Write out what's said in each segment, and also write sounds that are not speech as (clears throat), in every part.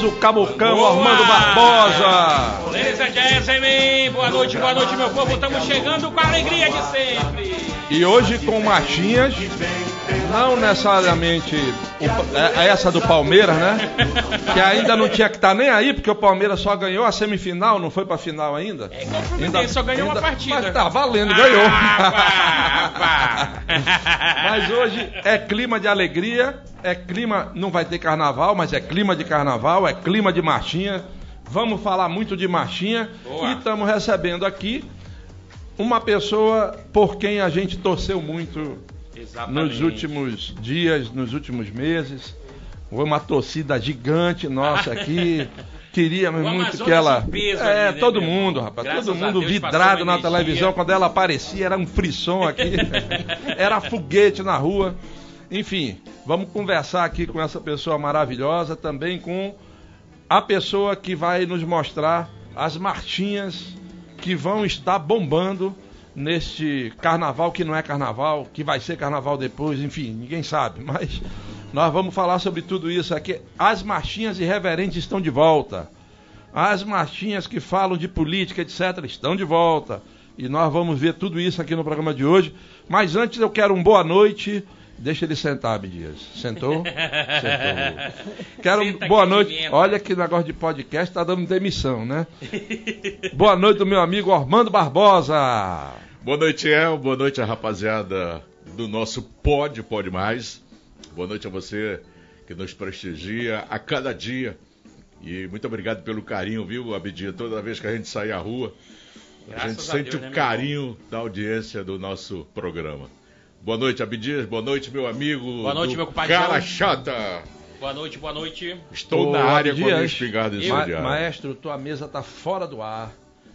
O Camucão, Boa! Armando Barbosa. And gentlemen, boa noite, boa noite, meu povo. Estamos chegando com a alegria de sempre. E hoje com marchinhas, não necessariamente o- é- é essa do Palmeiras, né? Que ainda não tinha que estar nem aí, porque o Palmeiras só ganhou a semifinal, não foi pra final ainda. É igual o Fluminense, só ganhou uma partida. Mas tá valendo, ganhou. Ah, pá, pá. Mas hoje é clima de alegria, é clima, não vai ter carnaval, mas é clima de carnaval, é clima de marchinha. Vamos falar muito de marchinha Boa. e estamos recebendo aqui uma pessoa por quem a gente torceu muito Exatamente. nos últimos dias, nos últimos meses. Uma torcida gigante nossa aqui. (laughs) Queríamos O muito Amazonas que ela. peso É, ali, né, todo mundo, rapaz. Graças todo mundo Deus, vidrado na energia. televisão. Quando ela aparecia, era um frisson aqui. (laughs) era foguete na rua. Enfim, vamos conversar aqui com essa pessoa maravilhosa, também com a pessoa que vai nos mostrar as marchinhas que vão estar bombando neste carnaval que não é carnaval, que vai ser carnaval depois, enfim, ninguém sabe, (laughs) mas nós vamos falar sobre tudo isso aqui. As marchinhas irreverentes estão de volta. As marchinhas que falam de política, etc., estão de volta. E nós vamos ver tudo isso aqui no programa de hoje. Mas antes eu quero um boa noite. Deixa ele sentar, Abdias. Sentou? (laughs) Sentou. Quero Senta boa noite. Olha que negócio de podcast tá dando demissão, né? (laughs) boa noite do meu amigo Armando Barbosa. Boa noite, El. Boa noite, a rapaziada do nosso Pod, Pod Mais. Boa noite a você que nos prestigia a cada dia. E muito obrigado pelo carinho, viu, Abidia? Toda vez que a gente sai à rua, a Graças gente a sente Deus, o né, carinho da audiência do nosso programa. Boa noite, Abidias. Boa noite, meu amigo. Boa noite, meu compadre Cara chata. Boa noite, boa noite. Estou Ô, na área com a minha espingarda eu- Ma maestro, tua mesa tá fora do ar.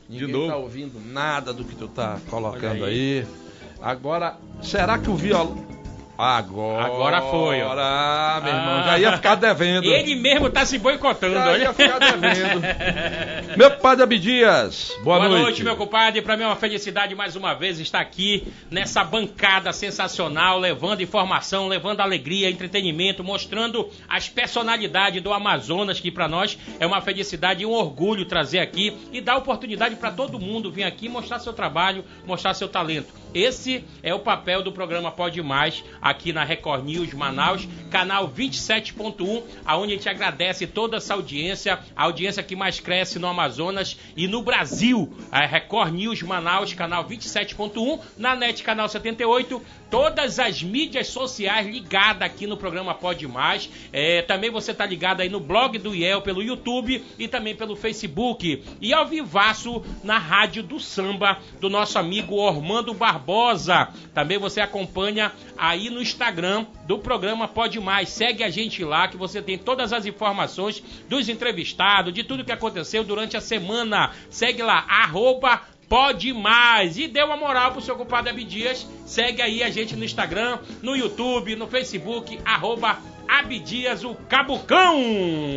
Ninguém novo? tá ouvindo nada do que tu tá colocando Olha aí. Agora, será que o violão. Agora. Agora foi, ó. Ah, meu irmão, Ah. já ia ficar devendo. Ele mesmo tá se boicotando, já olha. ia ficar devendo. (laughs) meu padre Abdias, boa, Boa noite. noite, meu compadre. Para mim é uma felicidade mais uma vez estar aqui nessa bancada sensacional, levando informação, levando alegria, entretenimento, mostrando as personalidades do Amazonas, que para nós é uma felicidade e um orgulho trazer aqui e dar oportunidade para todo mundo vir aqui mostrar seu trabalho, mostrar seu talento. Esse é o papel do programa Pode Mais aqui na Record News Manaus, canal 27.1, aonde a gente agradece toda essa audiência, a audiência que mais cresce no Amazonas e no Brasil. A Record News Manaus, canal 27.1, na NET canal 78, todas as mídias sociais ligadas aqui no programa Pode Mais. É, também você tá ligado aí no blog do IEL pelo YouTube e também pelo Facebook. E ao vivaço na Rádio do Samba do nosso amigo Ormando Barbosa. Também você acompanha aí no Instagram do programa Pode Mais. Segue a gente lá que você tem todas as informações dos entrevistados, de tudo que aconteceu durante a semana. Segue lá, arroba Pode mais! E dê uma moral pro seu compadre Abdias. Segue aí a gente no Instagram, no YouTube, no Facebook, arroba Abdias o Cabucão.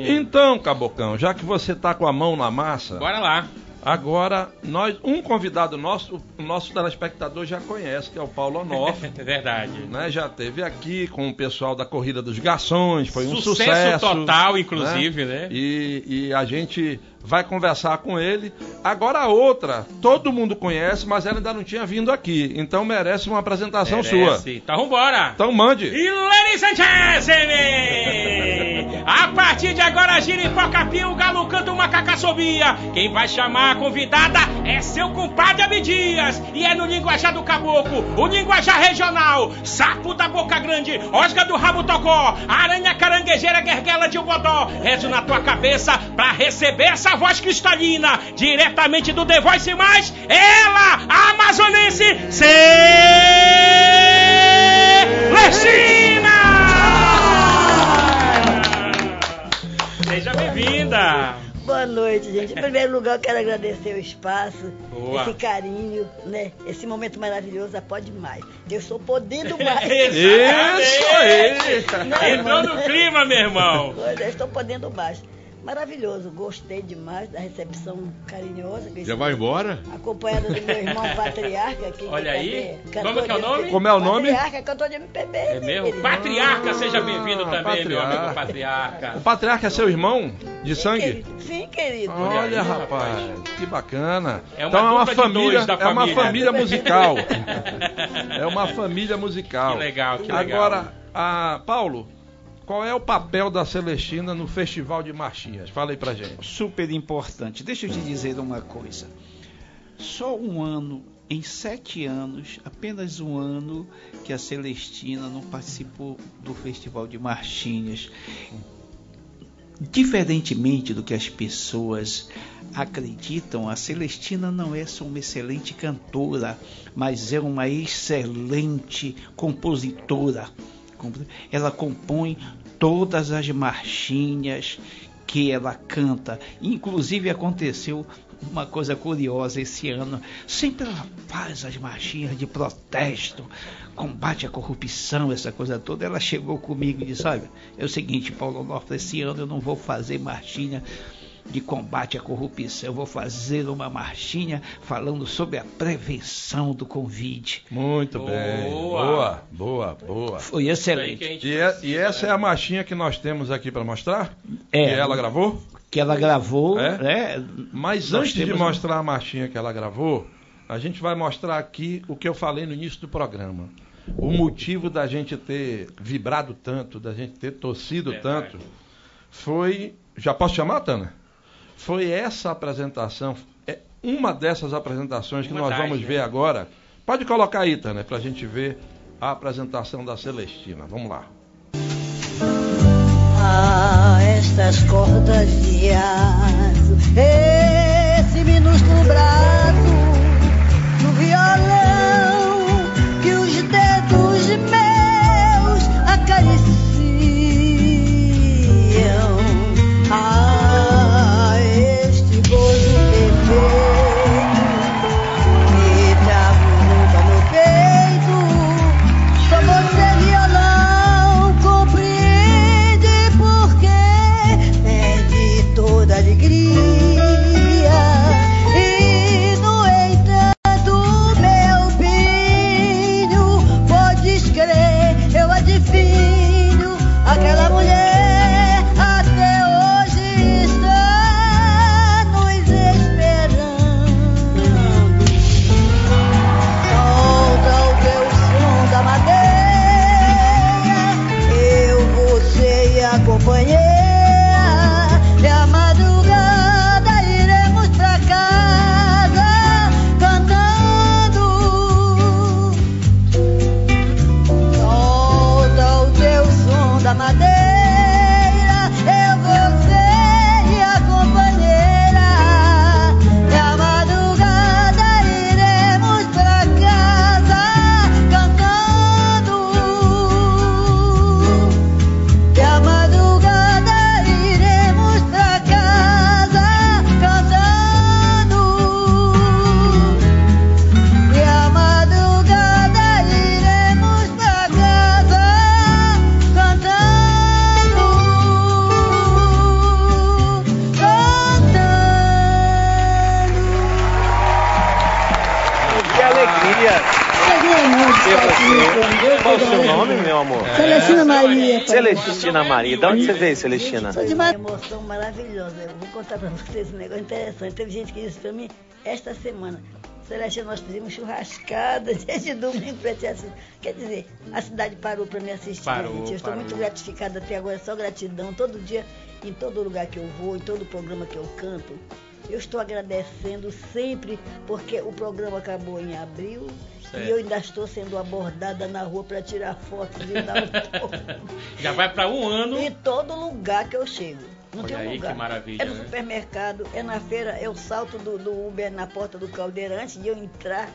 Então, Cabocão, já que você tá com a mão na massa, Bora lá. Agora nós, um convidado nosso, o nosso telespectador já conhece, que é o Paulo Onoff. (laughs) É verdade. né, já teve aqui com o pessoal da Corrida dos Garçons, foi um Sucesso sucesso. total, inclusive, né? E, e a gente vai conversar com ele. Agora a outra, todo mundo conhece, mas ela ainda não tinha vindo aqui, então merece uma apresentação sua. Merece. Então vambora. Então mande. E and gentlemen, a partir de agora, Giripoca Pio, o Galo canta uma cacassobia. Quem vai chamar a convidada é seu compadre Abdias. E é no linguajar do caboclo, o linguajar regional. Sapo da boca grande, osga do rabo tocó, aranha caranguejeira, guerguela de bodó. Rezo na tua cabeça pra receber essa voz cristalina, diretamente do The Voice Mais, ela, a amazonense, Celestina! Boa noite, gente. Em primeiro lugar, eu quero agradecer o espaço, Boa. esse carinho, né? Esse momento maravilhoso, a Pode Mais. Eu sou podendo mais. (laughs) Isso aí! (laughs) Entrou no clima, meu irmão! Pois é, eu estou podendo mais. Maravilhoso, gostei demais da recepção carinhosa. que Já vai embora? Acompanhada do meu irmão (laughs) Patriarca. Aqui, Olha que aí. cantor Como é que é o de nome? Como é o nome? Patriarca, cantor de MPB. É mesmo? querido. Patriarca, seja bem-vindo Ah, também, meu amigo patriarca. O patriarca é seu irmão de Sim, sangue? querido. Sim, querido. Olha, aí, rapaz, que bacana. É uma então é uma família, é uma família. família musical. (laughs) é uma família musical. Que legal, que legal. Agora, a Paulo, qual é o papel da Celestina no Festival de Marchinhas? Fala aí pra gente. super importante. Deixa eu te dizer uma coisa. Só um ano, em sete anos, apenas um ano, que a Celestina não participou do Festival de Marchinhas. Diferentemente do que as pessoas acreditam, a Celestina não é só uma excelente cantora, mas é uma excelente compositora. Ela compõe todas as marchinhas que ela canta. Inclusive aconteceu uma coisa curiosa esse ano. Sempre ela faz as marchinhas de protesto, combate à corrupção, essa coisa toda. Ela chegou comigo e disse: Olha, é o seguinte, Paulo Norte, esse ano eu não vou fazer marchinha de combate à corrupção. Eu vou fazer uma marchinha falando sobre a prevenção do Covid. Muito Boa. bem. Boa, boa, boa. Foi excelente. E, é- e essa é a marchinha que nós temos aqui para mostrar? É. Que ela gravou? Que ela gravou, É? né? Mas Nós antes de temos um- mostrar a marchinha que ela gravou, a gente vai mostrar aqui o que eu falei no início do programa. O motivo da gente ter vibrado tanto, da gente ter torcido Verdade. tanto, foi. Já posso chamar, Tana? Foi essa apresentação, é uma dessas apresentações que Uma nós das, vamos né? ver agora. Pode colocar aí, Tana, para a gente ver a apresentação da Celestina. Vamos lá. Ah, estas cordas de aço, esse minúsculo braço no violão Maria. De onde você veio, Celestina? Sou de uma emoção maravilhosa. Eu vou contar pra vocês um negócio interessante. Teve gente que disse pra mim esta semana. Celestina, nós fizemos churrascada (laughs) desde domingo pra te assistir. Quer dizer, a cidade parou pra me assistir. Parou, gente. Eu estou parou. muito gratificada até agora, só gratidão. Todo dia, em todo lugar que eu vou, em todo programa que eu canto, eu estou agradecendo sempre, porque o programa acabou em abril Certo. e eu ainda estou sendo abordada na rua para tirar fotos e dar autógrafo. Já vai pra um ano. Em todo lugar que eu chego. Não Olha tem um lugar. que maravilha, É no né? supermercado, é na feira, eu salto do, do Uber na porta do caldeira antes de eu entrar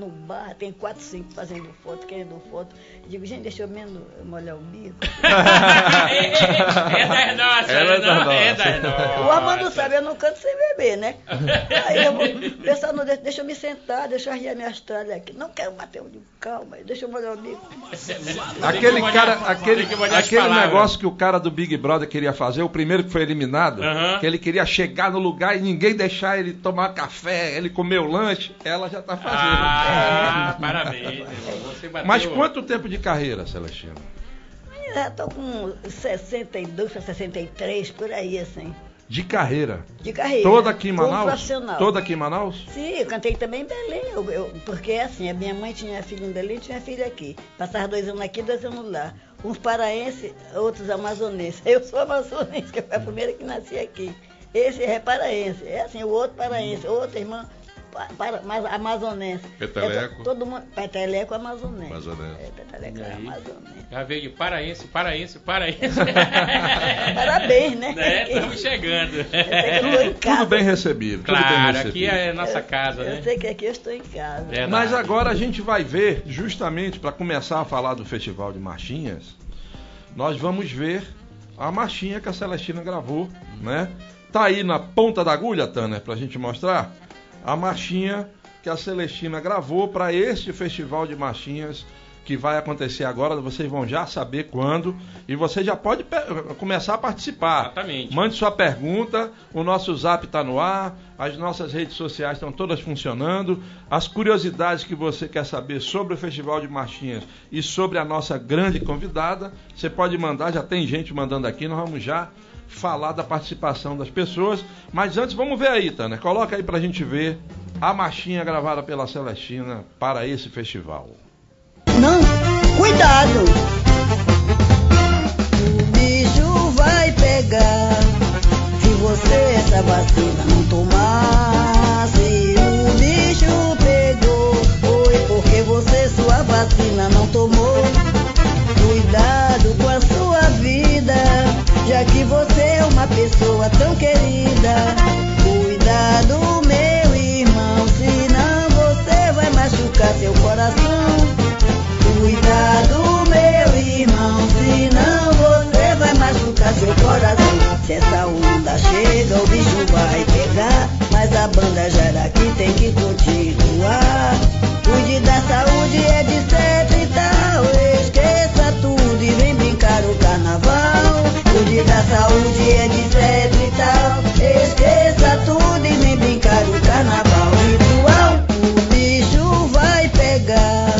no bar, tem quatro, cinco fazendo foto, querendo foto. Eu digo, gente, deixa eu menos molhar o bico. (laughs) É das nossas, Ela é das é das nossas. O Armando sabe, eu não canto sem beber, né? Aí eu vou, o (laughs) pessoal não deixa, eu me sentar, deixa eu arriar minhas tralhas aqui. Não quero bater o bico, calma, deixa eu molhar o bico. Aquele Tem que cara, aquele, aquele negócio que o cara do Big Brother queria fazer, o primeiro que foi eliminado, Aham. que ele queria chegar no lugar e ninguém deixar ele tomar café, ele comer o lanche, ela já tá fazendo. Ah, parabéns. irmão. Você bateu- Mas quanto tempo de carreira, Celestino? Já tô com 62 para 63, por aí, assim. De carreira. De carreira. Toda aqui em Manaus? profissional. Toda aqui em Manaus? Sim, eu cantei também em Belém, eu- eu- porque assim, a minha mãe tinha filho em Belém, tinha filho aqui. Passava dois anos aqui, dois anos lá. Uns paraenses, outros amazonenses. Eu sou amazonense, que foi a primeira que nasci aqui. Esse é paraense, é assim, o outro paraense, outro irmão pa- para, mas amazonense. Peteleco. É, to- todo mundo, peteleco amazonense. Amazonense. É, peteleco é aí? amazonense. Já veio de paraense, paraense, paraense. (laughs) Parabéns, né? É, estamos chegando. Eu sei que eu tô em casa. Tudo bem recebido. tudo bem Claro, recebido. aqui é nossa casa, Eu né? sei que aqui eu estou em casa. Verdade. Mas agora a gente vai ver, justamente para começar a falar do Festival de Marchinhas, nós vamos ver a marchinha que a Celestina gravou, né? Tá aí na ponta da agulha, Tanner, pra gente mostrar a marchinha que a Celestina gravou para este Festival de Marchinhas que vai acontecer agora, vocês vão já saber quando. E você já pode começar a participar. Exatamente. Mande sua pergunta, o nosso zap está no ar, as nossas redes sociais estão todas funcionando, as curiosidades que você quer saber sobre o Festival de Marchinhas e sobre a nossa grande convidada, você pode mandar, já tem gente mandando aqui, nós vamos já falar da participação das pessoas, mas antes vamos ver aí, Tânia, coloca aí pra gente ver a marchinha gravada pela Celestina para esse festival. Não, cuidado! O bicho vai pegar se você essa vacina não tomar. Se o bicho pegou, foi porque você sua vacina não tomou. Já que você é uma pessoa tão querida. Cuidado, meu irmão, senão você vai machucar seu coração. Cuidado, meu irmão, senão você vai machucar seu coração. Se essa onda chega, o bicho vai pegar. Mas a banda já daqui tem que continuar. Cuide da saúde, é de certo e tal. Esqueça tudo e vem brincar o carnaval. Cuide da saúde, é de e tal. Esqueça tudo e vem brincar o carnaval. Ritual, o bicho vai pegar.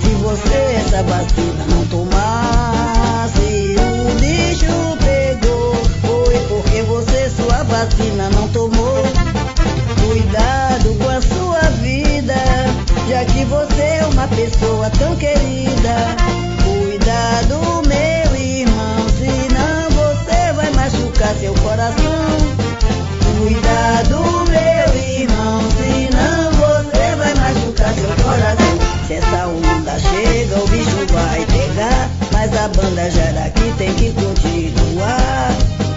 Se você essa vacina não tomar, se o bicho pegou, foi porque você sua vacina não tomou. Cuidado com a sua vida, já que você é uma pessoa tão querida. Mas a banda já daqui tem que continuar.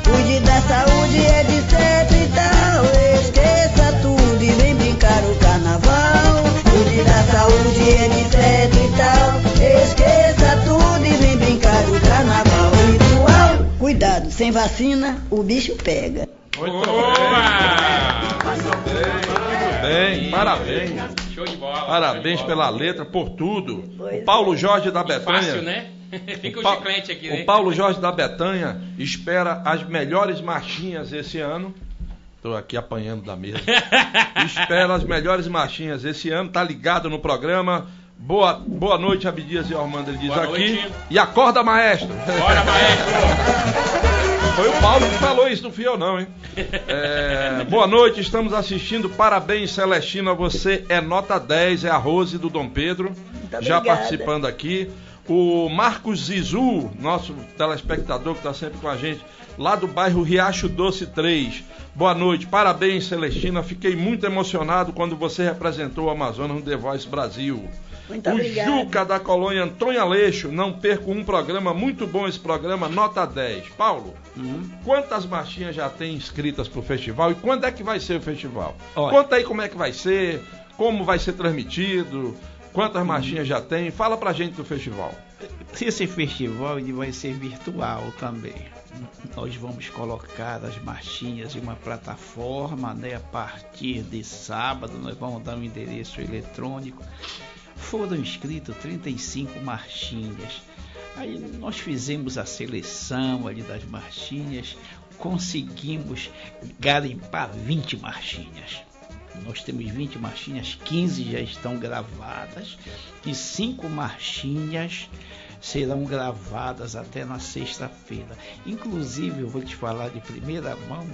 Cuide da saúde, é de certo e tal. Esqueça tudo e vem brincar o carnaval. Cuide da saúde, é de certo e tal. Esqueça tudo e vem brincar o carnaval. Ritual, cuidado, sem vacina, o bicho pega. Muito Boa! Bem, parabéns. Show de bola. Parabéns show de bola. pela letra, por tudo. Pois O Paulo é. Jorge da Betanha. Fácil, né? (laughs) Fica o Pa- chiclete aqui, o né? Paulo Jorge da Betanha espera as melhores marchinhas esse ano. Estou aqui apanhando da mesa. (laughs) espera as melhores marchinhas esse ano. Tá ligado no programa. Boa, boa noite, Abdias e Armando, ele diz Boa aqui. noite. E acorda, maestro. Bora, maestro! Foi o Paulo que falou isso, não fui eu não, hein? É, boa noite, estamos assistindo. Parabéns, Celestina. Você é nota 10, é a Rose do Dom Pedro. já obrigada. participando aqui. O Marcos Zizu, nosso telespectador que está sempre com a gente, lá do bairro Riacho Doce 3. Boa noite, parabéns, Celestina. Fiquei muito emocionado quando você representou o Amazonas no The Voice Brasil. Muito o obrigada. Juca da colônia Antônio Aleixo, não perco um programa, muito bom esse programa, nota 10. Paulo, Hum. quantas marchinhas já tem inscritas pro festival e quando é que vai ser o festival? Olha. Conta aí como é que vai ser, como vai ser transmitido, quantas marchinhas já tem, fala pra gente do festival. esse festival ele vai ser virtual também. Nós vamos colocar as marchinhas em uma plataforma, né? A partir de sábado nós vamos dar um endereço eletrônico. Foram inscritos 35 marchinhas. Aí nós fizemos a seleção ali das marchinhas, conseguimos garimpar 20 marchinhas. Nós temos 20 marchinhas, 15 já estão gravadas e 5 marchinhas serão gravadas até na sexta-feira. Inclusive, eu vou te falar de primeira mão,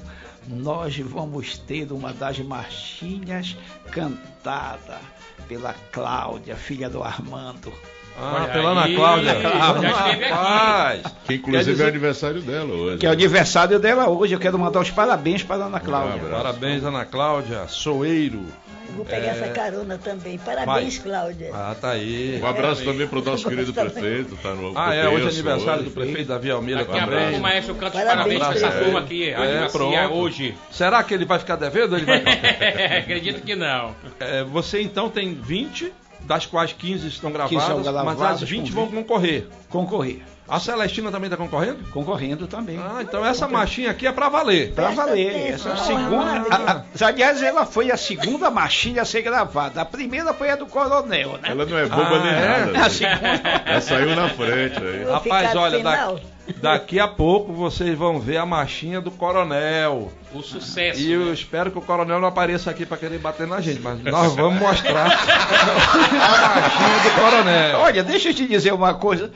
nós vamos ter uma das marchinhas cantada pela Cláudia, filha do Armando. Ah, Olha pela Ana aí, Cláudia. já esteve aqui. Rapaz. Que inclusive dizer- é aniversário dela hoje. Que é o aniversário dela hoje. Eu quero mandar os parabéns para a Ana Cláudia. abraço. Parabéns, Ana Cláudia. Soeiro. Eu Vou pegar essa carona também. Parabéns, Cláudia. Ah, tá aí. Um abraço também para o nosso querido prefeito, tá no Ah, é, hoje é aniversário do hoje. prefeito Davi Almeida Daqui também. o maestro canta Parabéns, pra essa turma aqui. É, A pronto. hoje. Será que ele vai ficar devendo ou ele vai (laughs) Acredito que não. É, Você então tem 20, das quais 15 estão gravadas, são mas gravadas as 20 com vão concorrer. Concorrer. A Celestina também está concorrendo? Concorrendo também. Ah, então essa marchinha aqui é pra valer. Pra Presta valer. Essa é a segunda. A- a- aliás, ela foi a segunda marchinha a ser gravada. A primeira foi a do Coronel, né? Ela não é boba Ah, nem é? nada. (laughs) A segunda. Ela saiu na frente aí. Rapaz, olha, final. Daqui, a pouco vocês vão ver a marchinha do Coronel. O sucesso. E eu espero que o Coronel não apareça aqui pra querer bater na gente, mas nós vamos mostrar (laughs) a marchinha do Coronel. Olha, deixa eu te dizer uma coisa.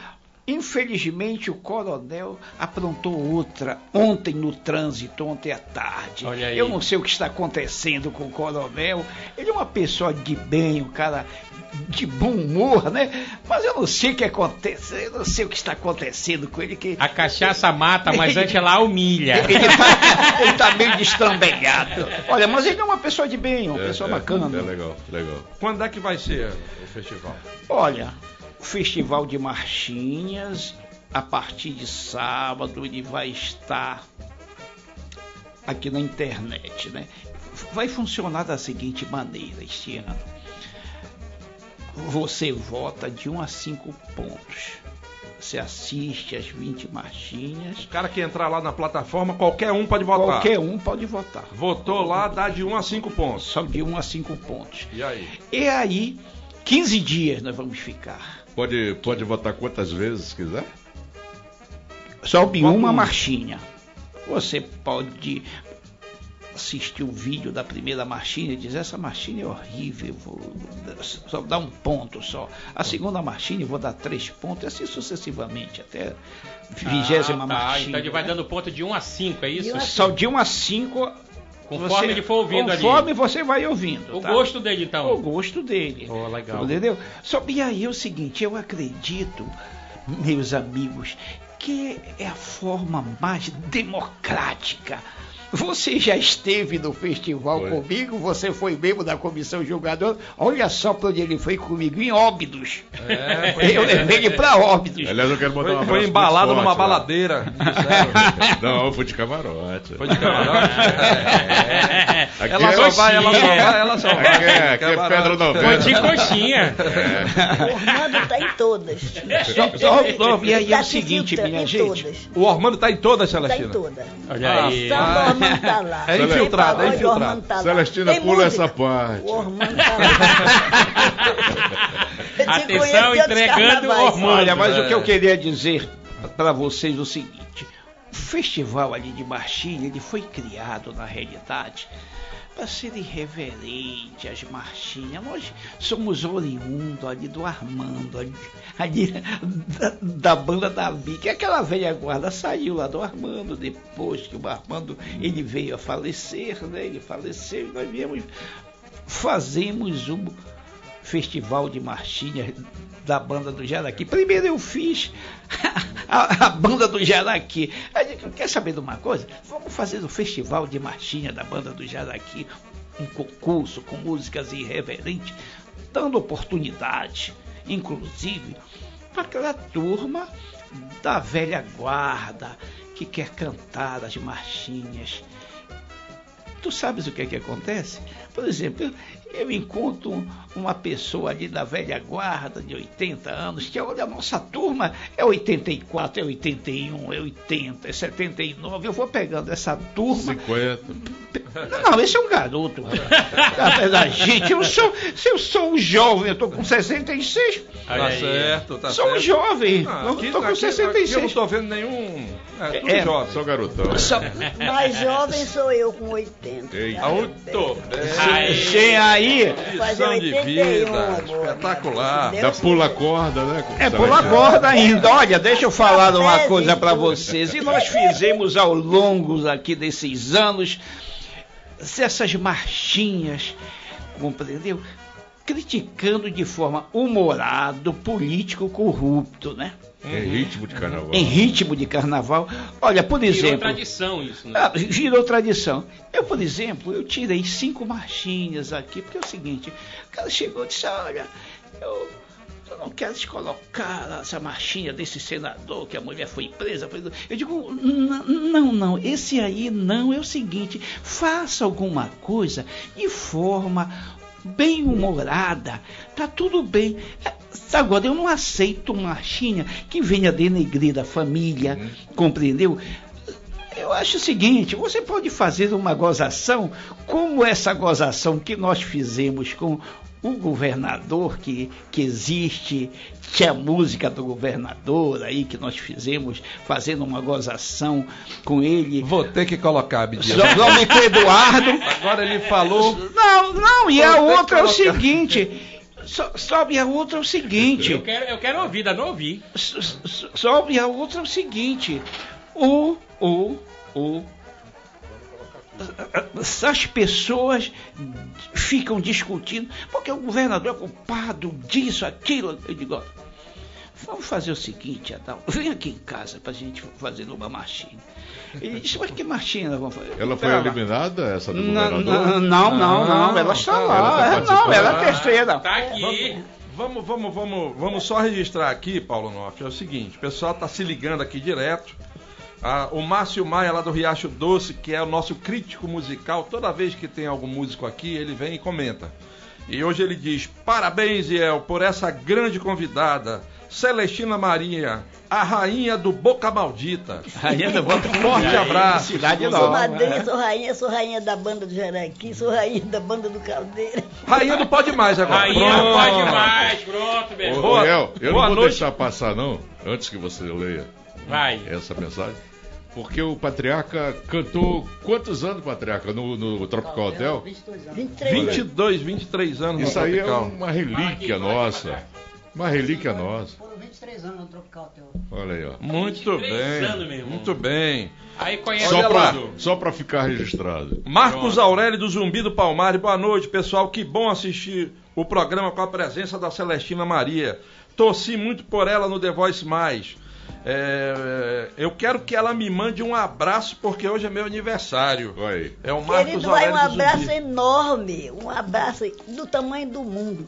Infelizmente, o coronel aprontou outra ontem no trânsito, ontem à tarde. Olha aí. Eu não sei o que está acontecendo com o coronel. Ele é uma pessoa de bem, um cara de bom humor, né? Mas eu não sei o que acontece, eu não sei o que está acontecendo com ele. Que A cachaça mata, mas antes ela humilha. ele tá, (laughs) ele tá meio destrambelhado. Olha, mas ele é uma pessoa de bem, uma É, pessoa é, bacana. É legal, legal. Quando é que vai ser o festival? Olha, Festival de Marchinhas, a partir de sábado, ele vai estar aqui na internet, né? Vai funcionar da seguinte maneira este ano. Você vota de 1 a 5 pontos. Você assiste as 20 marchinhas. O cara que entrar lá na plataforma, qualquer um pode votar. Qualquer um pode votar. Votou lá, dá de 1 a 5 pontos. Só de 1 a 5 pontos. E aí? E aí, 15 dias nós vamos ficar. Pode, pode votar quantas vezes quiser? Sobe uma um. marchinha. Você pode assistir o vídeo da primeira marchinha e dizer essa marchinha é horrível, vou só dar um ponto só. A segunda marchinha eu vou dar três pontos, e assim sucessivamente, até vigésima Ah, tá. marchinha. Então ele vai né? dando ponto de 1 a 5, é isso? Um Só de 1 a 5. Conforme ele for ouvindo ali. Conforme você vai ouvindo. O tá? gosto dele, então. O gosto dele. Oh, legal. Entendeu? Só, e aí é o seguinte, eu acredito, meus amigos, que é a forma mais democrática. Você já esteve no festival Foi. comigo, você foi membro da comissão julgadora. Olha só para onde ele foi comigo, em Óbidos. É, (laughs) foi- eu levei ele para Óbidos. Aliás, eu quero mandar um Foi, foi embalado forte numa lá. baladeira. (laughs) Não, eu fui de camarote. Foi de camarote? É. Aqui Ela é só vai, ela só vai, ela só vai. Aqui é, aqui é. Pedra Foi 90. de coxinha. O Ormando tá em todas. Só- só- e aí é Tá o se seguinte, minha gente. Todas. O Ormando tá em todas, Tá em Celestina. todas. Olha Ah, aí. O Ormando tá lá. É infiltrado, é o infiltrado. Tá. Celestina, Tem pula música, essa parte. O Ormando tá lá. (laughs) Atenção, entregando o. Ormando. Olha, mas é. o que eu queria dizer para vocês é o seguinte: o festival ali de Marchinha, ele foi criado na realidade para ser irreverente às marchinhas. Nós somos oriundo ali do Armando, ali, ali da, da banda da Bic. Aquela velha guarda saiu lá do Armando depois que o Armando ele veio a falecer, né? Ele faleceu e nós viemos fazemos um festival de marchinha da banda do Jaraqui. Primeiro eu fiz (laughs) a, a banda do Jaraqui. Eu digo, quer saber de uma coisa? Vamos fazer o festival de marchinha da banda do Jaraqui, um concurso com músicas irreverentes, dando oportunidade, inclusive, para aquela turma da velha guarda que quer cantar as marchinhas Tu sabes o que é que acontece? Por exemplo, eu encontro uma pessoa ali da velha guarda, de 80 anos, que olha, a nossa turma é 84, é 81, é 80, é 79. Eu vou pegando essa turma. 50. Não, esse é um garoto. (laughs) Da gente, eu sou, se eu sou um jovem, eu tô com 66. Tá aí. certo, tá sou um certo. jovem, Ah, eu aqui- tô com aqui- Aqui eu não 66. tô vendo nenhum. É, tudo É. jovem. Só garotão. Só- Mais jovem sou eu com 80. Ei. tá Muito bem. Aí. Sim, aí. Lição de 81 vida, espetacular. Da pula corda, né? É pula corda ainda. Olha, deixa eu falar uma coisa para vocês. E nós fizemos ao longo aqui desses anos essas marchinhas, compreendeu? Criticando de forma humorado, político corrupto, né? Em ritmo de carnaval. Em ritmo de carnaval. Olha, por Virou exemplo. tradição isso, né? Ah, virou tradição. Eu, por exemplo, eu tirei cinco marchinhas aqui, porque é o seguinte, o cara chegou e disse, olha, eu, eu não quero colocar essa marchinha desse senador que a mulher foi presa. foi- Eu digo, "N- não, não, esse aí não, é o seguinte, faça alguma coisa de forma bem humorada, tá tudo bem. É, Agora, eu não aceito marchinha que venha denegrir a família, compreendeu? Eu acho o seguinte, você pode fazer uma gozação como essa gozação que nós fizemos com o governador que, que existe, que é a música do governador aí que nós fizemos, fazendo uma gozação com ele. Vou ter que colocar, Abdias. Nome Eduardo. Agora ele falou. Não, não, e a Vou que outra é o seguinte. So, sobe a outra é o seguinte. Eu quero, eu quero ouvir, não ouvi. S- s- Sobe a outra é o seguinte: o, o, o. As pessoas ficam discutindo, porque o governador é culpado disso, aquilo. Eu digo, ó, vamos fazer o seguinte, Adão, vem aqui em casa pra gente fazer uma marchinha. Ele disse, mas que vamos fazer? Ela foi eliminada, essa do Não, governador? não, não, não, não, ela está Ela lá. tá É, não, ela é terceira. Tá aqui. Vamos, vamos, vamos, vamos só registrar aqui, Paulo Noff. É o seguinte, o pessoal tá se ligando aqui direto. Ah, o Márcio Maia, lá do Riacho Doce, que é o nosso crítico musical, toda vez que tem algum músico aqui, ele vem e comenta. E hoje ele diz: Parabéns, Iel, por essa grande convidada, Celestina Maria, a rainha do Boca Maldita. Rainha da Boca Forte abraço. Cidade Sou Nova. madrinha, sou rainha, sou rainha da banda do Jaraqui, sou rainha da banda do Caldeira. Rainha do Pode Mais agora. Rainha Pronto. pode mais. Pronto, meu. Boa- El, eu boa não vou noite. deixar passar, não, antes que você leia Vai. essa mensagem. Porque o Patriarca cantou quantos anos, Patriarca, no, no Tropical Hotel? 23 anos. 22, 23 anos Isso no aí é Tropical. uma relíquia nossa. Uma relíquia nossa. Foram 23 anos no Tropical Hotel. Olha aí, ó. Muito 23 bem. anos, meu irmão. muito bem. Aí conhece Só Olha pra, só pra ficar registrado. Marcos Pronto. Aurélio do Zumbi do Palmares, boa noite, pessoal. Que bom assistir o programa com a presença da Celestina Maria. Torci muito por ela no The Voice Mais. É, eu quero que ela me mande um abraço, porque hoje é meu aniversário. Aí. É o Marcos Querido, vai um abraço enorme, um abraço do tamanho do mundo.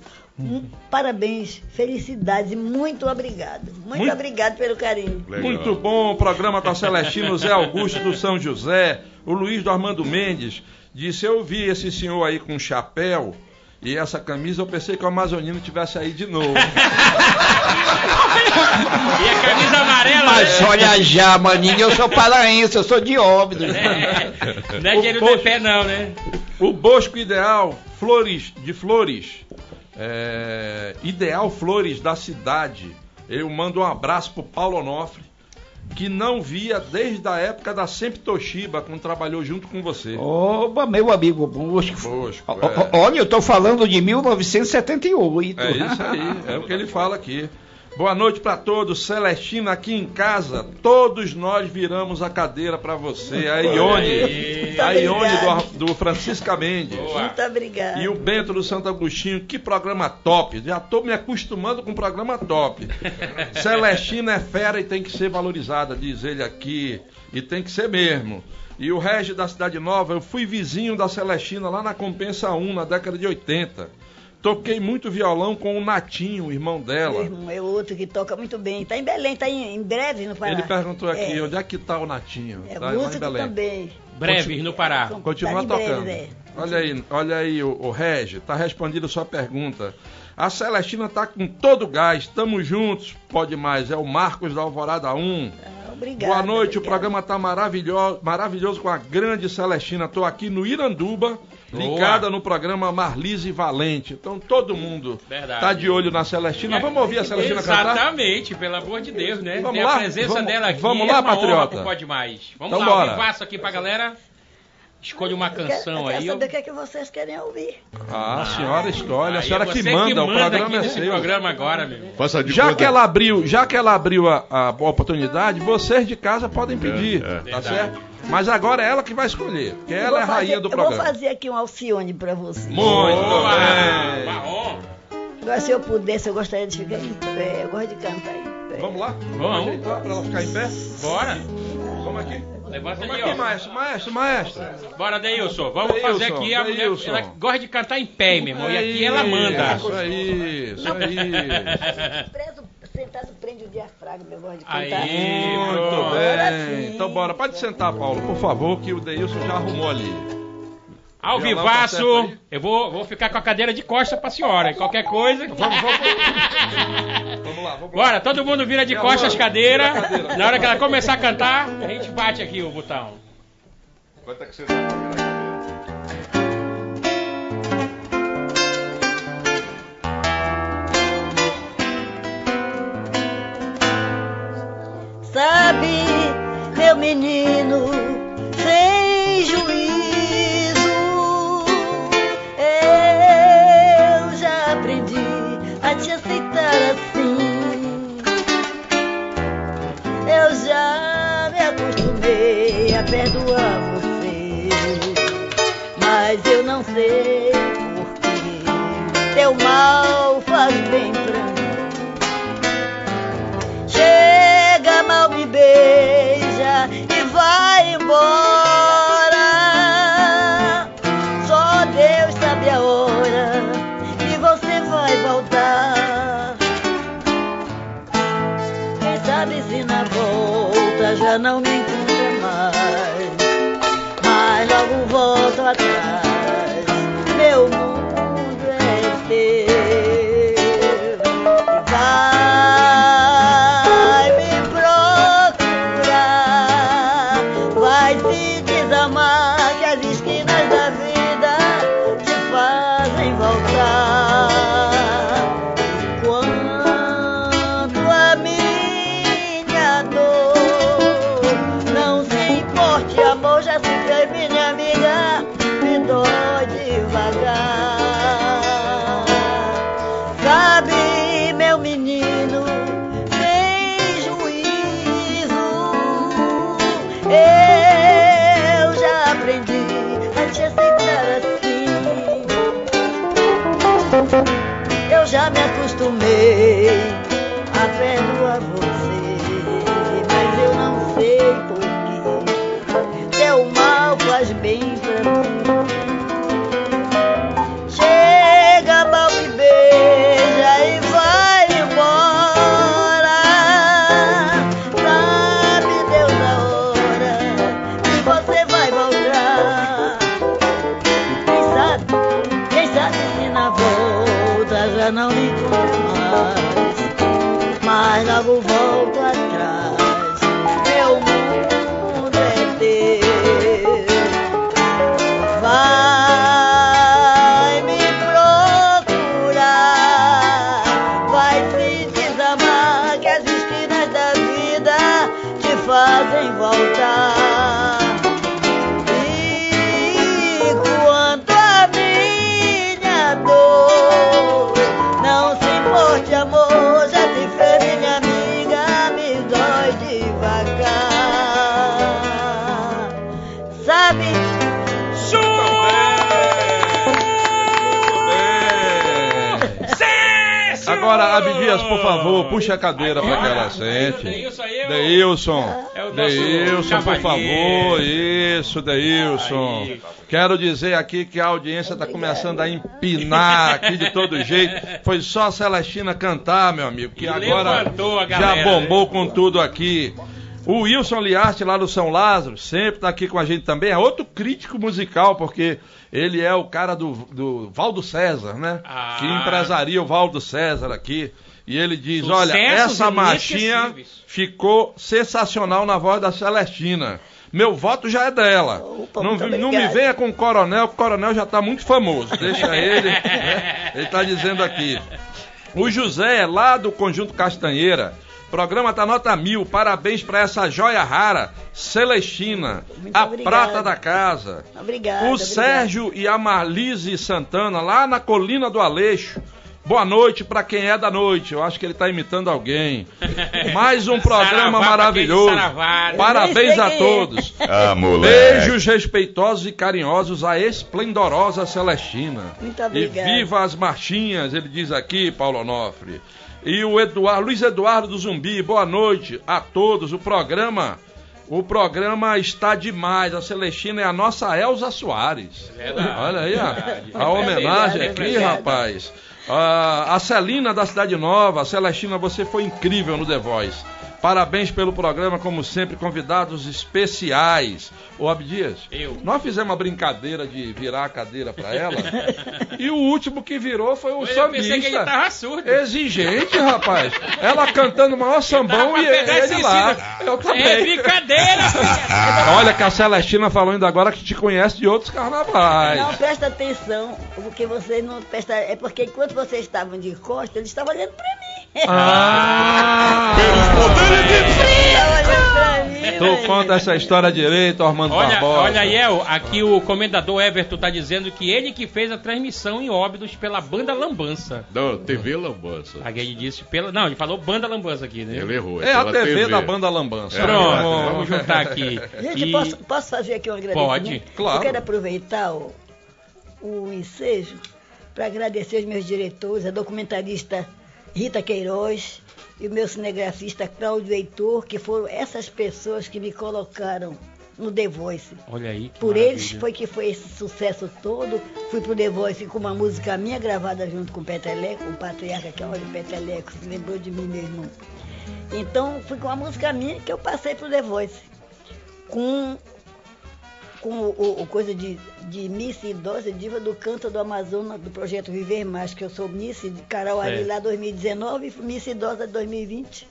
Parabéns, felicidades, muito obrigado. Muito, Muito- obrigado pelo carinho. Legal. Muito bom o programa com a Celestina, o Zé Augusto do São José, o Luiz do Armando Mendes. Disse: Eu vi esse senhor aí com chapéu e essa camisa, eu pensei que o Amazonino tivesse aí de novo. (laughs) E a camisa amarela, Mas né? olha já, maninho, eu sou paraense, eu sou de óbidos. É, não é dinheiro de pé, não, né? O Bosco Ideal, Flores, de Flores. É, Ideal Flores da cidade. Eu mando um abraço pro Paulo Onofre, que não via desde a época da Sempre Toshiba, quando trabalhou junto com você. Oba, meu amigo Bosco. Bosco, é. Olha, eu tô falando de 1978. É isso aí, é o que ele fala aqui. Boa noite para todos. Celestina aqui em casa. Todos nós viramos a cadeira para você. A Ione, a Ione do, do Francisca Mendes. Boa. Muito obrigada. E o Bento do Santo Agostinho, que programa top. Já tô me acostumando com programa top. (laughs) Celestina é fera e tem que ser valorizada, diz ele aqui. E tem que ser mesmo. E o Regi da Cidade Nova, eu fui vizinho da Celestina lá na Compensa 1, na década de 80. Toquei muito violão com o Natinho, o irmão Meu dela. irmão é outro que toca muito bem. Está em Belém, está em, em breve no Pará. Ele perguntou aqui, É, onde é que tá o Natinho? é tá músico também. Breves no Pará. Tá Continua breve, tocando. é. Olha aí, olha aí, o, o Regi, tá respondendo sua pergunta. A Celestina tá com todo o gás, tamo juntos, pode mais. É o Marcos da Alvorada 1. Ah, obrigada. Boa noite, o obrigada. programa tá maravilhoso, maravilhoso com a grande Celestina. Tô aqui no Iranduba, ligada no programa Marlise Valente. Então todo mundo Verdade. tá de olho na Celestina. Vamos ouvir a Celestina cantar? Exatamente, pelo amor de Deus, né? Vamos Tem lá? a presença Vamos- dela aqui. vamos é lá, uma honra patriota? pro Pode Mais. Vamos Então lá, bora. vivaço aqui pra galera. Escolha uma Eu quero- canção eu quero aí. eu- saber o que, é que vocês querem ouvir. Ah, a senhora escolhe, a senhora é que você manda, o programa aqui é seu. programa agora, meu. Faça de Já conta- que ela abriu, já que ela abriu a, a oportunidade, vocês de casa podem pedir, É, é. tá Verdade. certo? Mas agora é ela que vai escolher, porque Eu ela é a rainha fazer- do Eu vou programa. fazer aqui um Alcione pra você. Muito bem. Marrom. Agora, se eu pudesse, eu gostaria de ficar em pé. Eu gosto de cantar em pé. Vamos lá? Vamos. Ajeitar pra ela ficar em pé? Bora. Vamos aqui. Levanta aí, aqui, ó. maestro, maestro, maestro. Bora, Deilson. Vamos Deilson, fazer aqui. A mulher Deilson. ela gosta de cantar em pé, meu irmão. E aqui ela Isso manda. aí, isso aí. Preso, sentado, prende o diafragma. Eu gosto de Aí, cantar. Muito pronto. Agora bem. Então bora, pode sentar, Paulo, por favor, que o Deilson já arrumou ali. Ao Violão vivaço, tá eu vou, vou ficar com a cadeira de costa pra senhora. Qualquer coisa. Vamos, vamos. Vamos lá, vamos lá. Bora, todo mundo vira de Vira costas as cadeiras. a cadeira. Na hora que ela começar a cantar, a gente bate aqui o botão. Vai ter que primeira Sabe, meu menino, acostumei Abdias, por favor, puxa a cadeira para que ela sente. Deilson aí, ô. Deilson, É o nosso Deilson, por favor, isso, Deilson. Quero dizer aqui que a audiência está começando a empinar aqui de todo (laughs) jeito. Foi só a Celestina cantar, meu amigo, que agora levantou a já galera, bombou com tudo aqui. O Wilson Liarte, lá do São Lázaro, sempre está aqui com a gente também. É outro crítico musical, porque ele é o cara do, do Valdo César, né? Ah. Que empresaria o Valdo César aqui. E ele diz: Sucessos olha, essa marchinha ficou sensacional na voz da Celestina. Meu voto já é dela. Opa, não, não me venha com o coronel, que o coronel já está muito famoso. Deixa ele. né? Ele está dizendo aqui. O José, lá do Conjunto Castanheira. Programa tá nota mil. Parabéns para essa joia rara, Celestina, Muito a obrigada. prata da casa. Obrigada. O obrigada. Sérgio e a Marlise Santana, lá na Colina do Aleixo. Boa noite para quem é da noite. Eu acho que ele tá imitando alguém. (laughs) Mais um programa Saravá maravilhoso. Parabéns a todos. (laughs) Ah. Beijos respeitosos e carinhosos à esplendorosa Celestina. Muito E obrigada. viva as marchinhas, ele diz aqui, Paulo Onofre. E o Eduardo, Luiz Eduardo do Zumbi, boa noite a todos. O programa, o programa está demais. A Celestina é a nossa Elza Soares. Verdade, Olha aí, a, verdade. a homenagem aqui, rapaz. Ah, a Celina da Cidade Nova, Celestina, você foi incrível no The Voice. Parabéns pelo programa, como sempre, convidados especiais. Ô Abdias, Eu. nós fizemos uma brincadeira de virar a cadeira pra ela. (laughs) e o último que virou foi o Eu sambista. pensei que ele tava surdo. Exigente, rapaz. Ela cantando o maior sambão e ele esse lá. Eu É também. brincadeira, (laughs) filha. Olha que a Celestina falou ainda agora que te conhece de outros carnavais. Não, presta atenção, porque vocês não prestam. É porque enquanto vocês estavam de costas, eles estavam olhando pra mim. Ah! (laughs) Estavam olhando pra mim. Tu conta essa história direito, Armando Olha, Barbosa. olha, El, aqui o comendador Everton tá dizendo que ele que fez a transmissão em Óbidos pela banda Lambança. Não, TV Lambança. Aqui ele disse pela. Não, ele falou banda Lambança aqui, né? Ele errou. É a pela TV, da banda Lambança. É. Pronto, É. vamos juntar aqui. Gente, E- posso, posso fazer aqui um agradecimento? Pode, claro. Eu quero aproveitar o, o ensejo para agradecer os meus diretores, a documentarista Rita Queiroz e o meu cinegrafista Cláudio Heitor, que foram essas pessoas que me colocaram no The Voice. Olha aí. Por maravilha. eles foi que foi esse sucesso todo. Fui pro The Voice com uma música minha gravada junto com o Peteleco, o patriarca que é o Peteleco, se lembrou de mim, meu irmão. Então fui com uma música minha que eu passei pro The Voice. Com, com o, o- coisa de, de Miss Idosa, diva do canto do Amazonas, do projeto Viver Mais, que eu sou Miss de Carauari Certo. lá 2019 e Miss Idosa 2020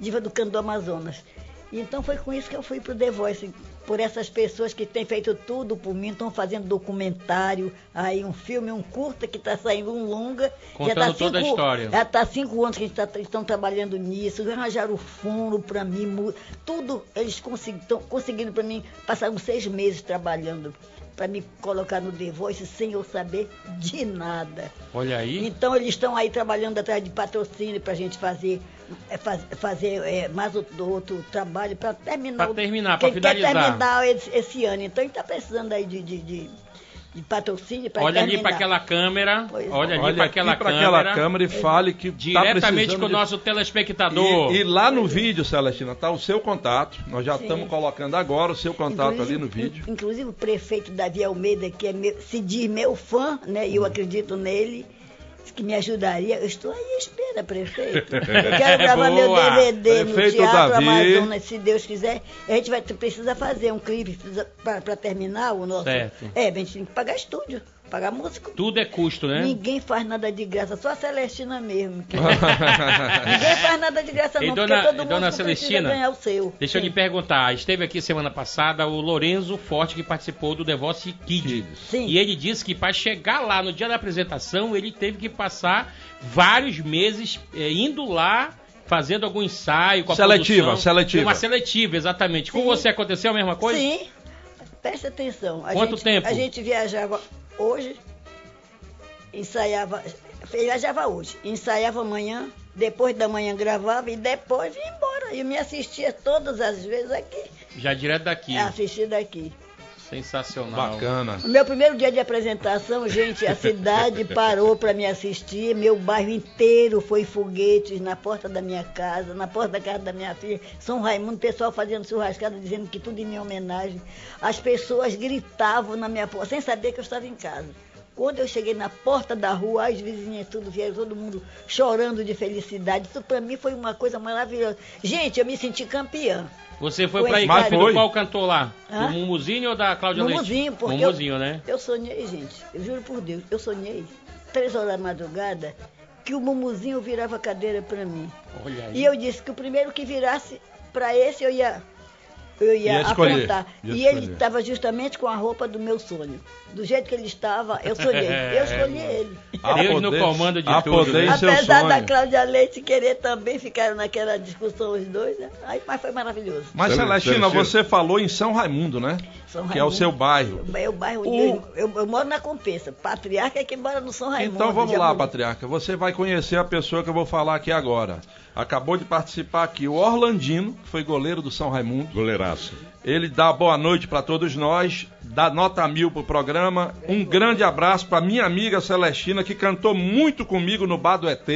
diva do canto do Amazonas. E Então foi com isso que eu fui pro The Voice, por essas pessoas que têm feito tudo por mim, estão fazendo documentário, aí um filme, um curta que está saindo, um longa. Contando tá toda a história. Já está cinco anos que a gente tá, estão trabalhando nisso, arranjaram fundo para mim, tudo eles estão conseguindo para mim, passaram seis meses trabalhando para me colocar no The Voice sem eu saber de nada. Olha aí. Então eles estão aí trabalhando atrás de patrocínio para a gente fazer, é, faz- fazer é, mais outro, outro trabalho para terminar. Pra o- terminar, pra quem quer finalizar. terminar esse, esse ano. Então a gente está precisando aí de, de, de, de patrocínio para Olha terminar. ali para aquela câmera. Pois é. Olha ali Olha para aquela aquela câmera e fale que tá Diretamente precisando com o de- nosso telespectador. E, e lá no vídeo, Celestina, tá o seu contato. Nós já Sim. estamos colocando agora o seu contato ali no vídeo. in- Inclusive o prefeito Davi Almeida, que é meu- se diz meu fã, né? E eu acredito nele, que me ajudaria. Eu estou aí à espera, prefeito. Eu (laughs) quero gravar meu. DVD no Prefeito Teatro Davi. Amazonas, se Deus quiser. A gente vai precisa fazer um clipe para terminar o nosso. Certo. É, a gente tem que pagar estúdio, pagar músico. Tudo é custo, né? Ninguém faz nada de graça, só a Celestina mesmo. que- (laughs) Ninguém faz nada de graça E não, dona- porque todo e dona Celestina, ganhar o seu. Deixa eu lhe Sim. perguntar, esteve aqui semana passada o Lorenzo Forte que participou do The Voice Kids. Kids. Sim. E ele disse que para chegar lá no dia da apresentação, ele teve que passar vários meses eh, indo lá fazendo algum ensaio com a Seletiva, produção. seletiva. Uma seletiva, exatamente. Com Sim. você aconteceu a mesma coisa? Sim, preste atenção. A Quanto gente, tempo? A gente viajava hoje, ensaiava, viajava hoje, ensaiava amanhã, depois da manhã gravava e depois ia embora. Eu me assistia todas as vezes aqui, Já direto daqui. assistia daqui. Sensacional. Bacana. No meu primeiro dia de apresentação, gente, a cidade (laughs) parou para me assistir, meu bairro inteiro foi foguetes na porta da minha casa, na porta da casa da minha filha, São Raimundo, pessoal fazendo churrascada, dizendo que tudo em minha homenagem. As pessoas gritavam na minha porta, sem saber que eu estava em casa. Quando eu cheguei na porta da rua, as vizinhas tudo vieram, todo mundo chorando de felicidade. Isso para mim foi uma coisa maravilhosa. Gente, eu me senti campeã. Você foi pra mas equipe foi. do qual cantor lá? Hã? Do Mumuzinho ou da Cláudia Leite? Mumuzinho, porque Mumuzinho, eu, né? eu sonhei, gente, eu juro por Deus, eu sonhei, três horas da madrugada, que o Mumuzinho virava cadeira para mim. Olha aí. E eu disse que o primeiro que virasse para esse eu ia, eu ia, Ia escolher, apontar. ia e ele estava justamente com a roupa do meu sonho. Do jeito que ele estava, eu sonhei. (laughs) Eu escolhi ele. Há Deus no poder- comando de há tudo, poder né? Apesar da sonho. Cláudia Leite querer também, ficaram naquela discussão os dois, né? Aí, mas foi maravilhoso. Mas, Cele- Celestina, você falou em São Raimundo, né? São Que é o Raimundo. seu bairro. É o bairro O- eu, eu, eu moro na Compensa. Patriarca é quem mora no São Raimundo. Então vamos lá. Patriarca. Você vai conhecer a pessoa que eu vou falar aqui agora. Acabou de participar aqui o Orlandino, que foi goleiro do São Raimundo. Goleiraço. Ele dá boa noite para todos nós, dá nota mil pro programa. Um grande abraço para minha amiga Celestina, que cantou muito comigo no Bar do ET.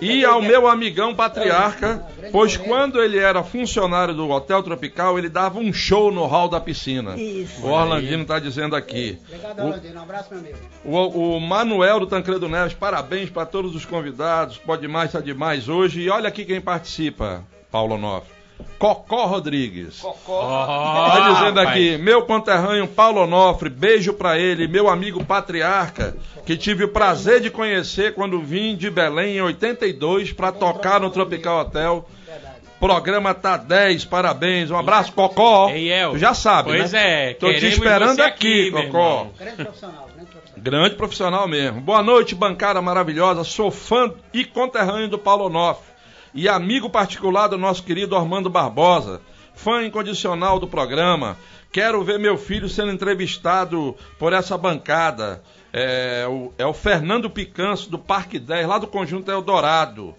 E ao meu amigão Patriarca, pois quando ele era funcionário do Hotel Tropical, ele dava um show no hall da piscina. Isso. O Orlandino está dizendo aqui. Obrigado, O- Orlandino. Um abraço, meu amigo. o, o Manuel do Tancredo Neves, parabéns para todos os convidados. Pode mais, tá demais hoje. E olha aqui quem participa, Paulo Onofre. Cocó Rodrigues. Ó, Tá dizendo rapaz. aqui, meu conterrâneo Paulo Onofre, beijo pra ele, meu amigo patriarca, que tive o prazer de conhecer quando vim de Belém em 82 pra tocar no Tropical Hotel. Programa tá 10, parabéns. Um abraço, Cocó. Ei, El. Tu já sabe, Pois né? é, Tô te esperando você aqui, aqui, Cocó. Grande profissional, grande profissional. Grande profissional mesmo. Boa noite, bancada maravilhosa. Sou fã e conterrâneo do Paulo Onofre e amigo particular do nosso querido Armando Barbosa. Fã incondicional do programa. Quero ver meu filho sendo entrevistado por essa bancada. É o, é o Fernando Picanço, do Parque 10, lá do Conjunto Eldorado.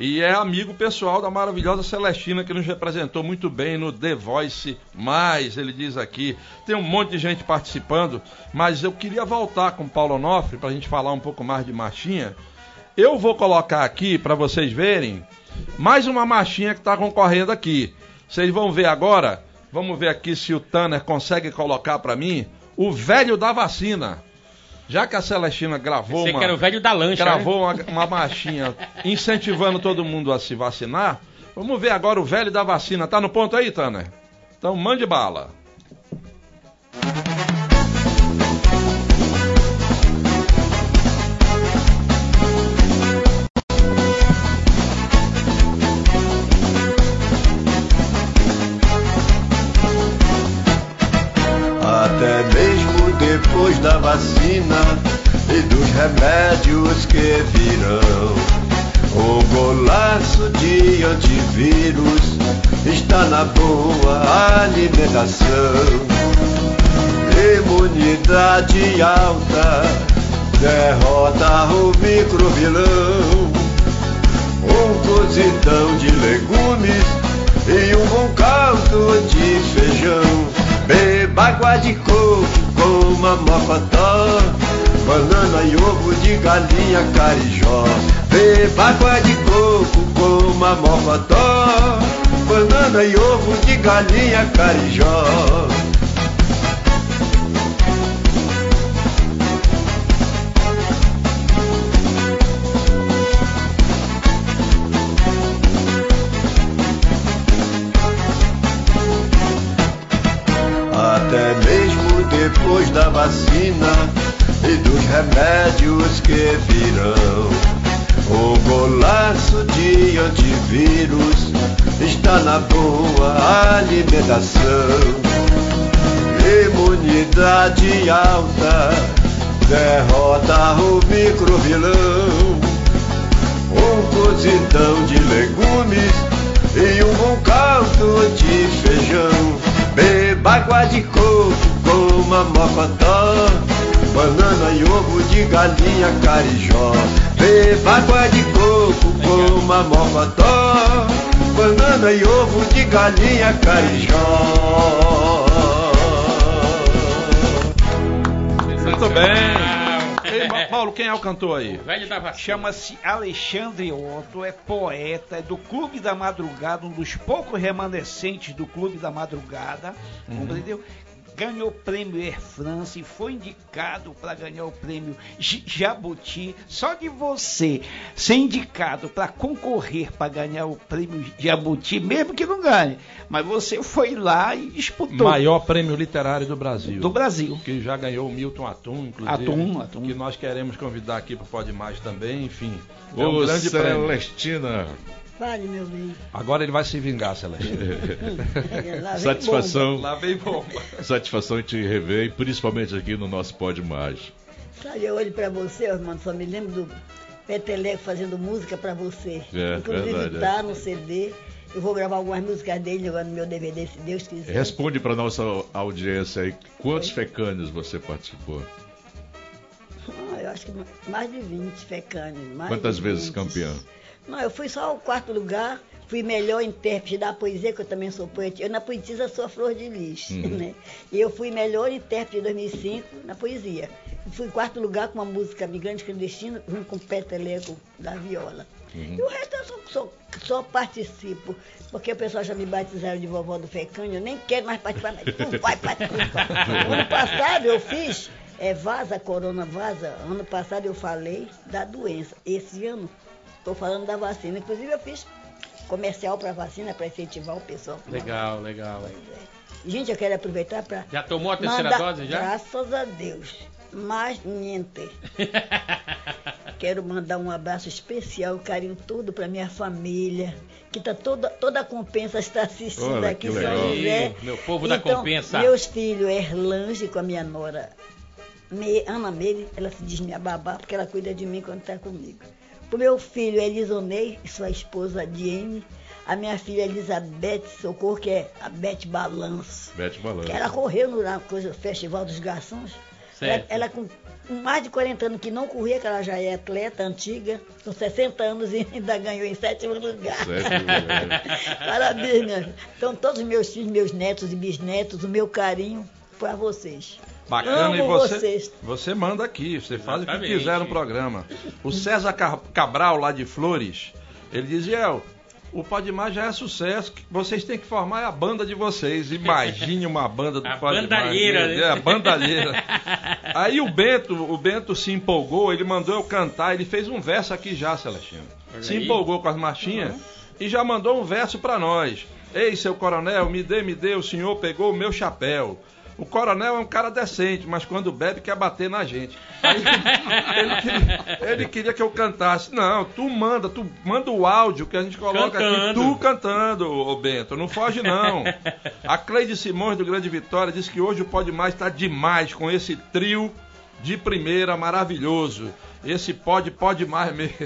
E é amigo pessoal da maravilhosa Celestina, que nos representou muito bem no The Voice Mais, ele diz aqui. Tem um monte de gente participando, mas eu queria voltar com o Paulo Onofre para a gente falar um pouco mais de marchinha. Eu vou colocar aqui para vocês verem mais uma marchinha que está concorrendo aqui. Vocês vão ver agora. Vamos ver aqui se o Tanner consegue colocar para mim o velho da vacina. Já que a Celestina gravou Você uma era o velho da lancha, né? gravou uma, uma marchinha incentivando todo mundo a se vacinar. Vamos ver agora o velho da vacina. Tá no ponto aí, Tanner? Então mande bala. Até vacina e dos remédios que virão. O golaço de antivírus está na boa alimentação. Imunidade alta derrota o microvilão. Um cozidão de legumes e um bom caldo de feijão. Beba água de coco com uma mocotó, banana e ovo de galinha carijó. Beba água de coco com uma mocotó, banana e ovo de galinha carijó. Que virão. O golaço de antivírus está na boa alimentação. Imunidade alta derrota o microvilão. Um cozidão de legumes e um bom caldo de feijão. Beba água de coco com uma mocotó, banana e ovo de galinha carijó. Beba água de coco com uma mocotó, banana e ovo de galinha carijó. Muito bem. Paulo, quem é o cantor aí? Chama-se Alexandre Otto, é poeta, é do Clube da Madrugada, um dos poucos remanescentes do Clube da Madrugada, uhum. entendeu? Ganhou o prêmio Air France e foi indicado para ganhar o prêmio Jabuti. Só de você ser indicado para concorrer para ganhar o prêmio Jabuti, mesmo que não ganhe, mas você foi lá e disputou. Maior prêmio literário do Brasil. Do Brasil. Que já ganhou o Milton Atum, inclusive. Atum, Atum. Que nós queremos convidar aqui pro Pode Mais também, enfim. É um Ô, grande prêmio. Fale, meu bem. Agora ele vai se vingar, Celeste. (laughs) Satisfação, Lá vem bomba. satisfação em te rever, e principalmente aqui no nosso Pode Mais. bomba. Sabe, eu olho pra você, irmão, só me lembro do Peteleco fazendo música pra você. É, Inclusive verdade, tá no CD. Eu vou gravar algumas músicas dele agora no meu DVD, se Deus quiser. Responde para nossa audiência aí, quantos fecânios você participou? Ah, eu acho que mais de 20 fecânios. Quantas de vezes 20. campeão? Não, eu fui só o quarto lugar, fui melhor intérprete da poesia, que eu também sou poetisa. Eu na poetisa sou a Flor de Lis, Uhum. (laughs) né? E eu fui melhor intérprete de 2005 na poesia. Fui em quarto lugar com uma música Migrante Clandestino, junto com o Peteleco da viola. Uhum. E o resto eu só, só- só participo, porque o pessoal já me batizaram de vovó do Fecânio, eu nem quero mais participar, mas tu vai participar. (laughs) ano passado eu fiz é, Vaza, Corona Vaza, ano passado eu falei da doença. Esse ano estou falando da vacina. Inclusive eu fiz comercial para vacina, para incentivar o pessoal. Legal, legal. Gente, eu quero aproveitar para. Já tomou a terceira dose já? Graças a Deus. Mas niente. (laughs) Quero mandar um abraço especial, um carinho todo para minha família, que tá toda, toda a compensa está assistindo Olha, aqui São legal. José. Meu povo da então, compensa. Meus filhos, Erlange com a minha nora, Me- Ana Meire, ela se diz minha babá, porque ela cuida de mim quando está comigo. O meu filho Elisonei e sua esposa Diene, a minha filha Elizabeth Socorro, que é a Beth Balanço. Bete balanço. Que ela correu no coisa, Festival dos Garçons. Ela, Certo. ela com mais de 40 anos que não corria, que ela já é atleta antiga, com 60 anos e ainda ganhou em sétimo lugar. (laughs) Parabéns, minha filha. Então, todos os meus filhos, meus netos e bisnetos, o meu carinho para vocês. Bacana, Amo e você, vocês. você manda aqui, você faz o que Exatamente. quiser no programa. O César Cabral, lá de Flores, ele dizia, El, o Pode Mais já é sucesso, que vocês têm que formar a banda de vocês. Imagine uma banda do A Pode bandalheira, Mais. né? É, a bandalheira. Aí o Bento, o Bento se empolgou, ele mandou eu cantar, ele fez um verso aqui já, Celestino. Olha Se aí. empolgou com as marchinhas e já mandou um verso pra nós. Ei, seu coronel, me dê, me dê, o senhor pegou o meu chapéu. O coronel é um cara decente, mas quando bebe quer bater na gente. Aí, (laughs) ele, queria, ele queria que eu cantasse. Não, tu manda, tu manda o áudio que a gente coloca aqui, Cantando. tu cantando, ô Bento. Não foge não. A Cleide Simões do Grande Vitória disse que hoje o Pode Mais tá demais com esse trio de primeira maravilhoso. Esse pode, pode mais mesmo.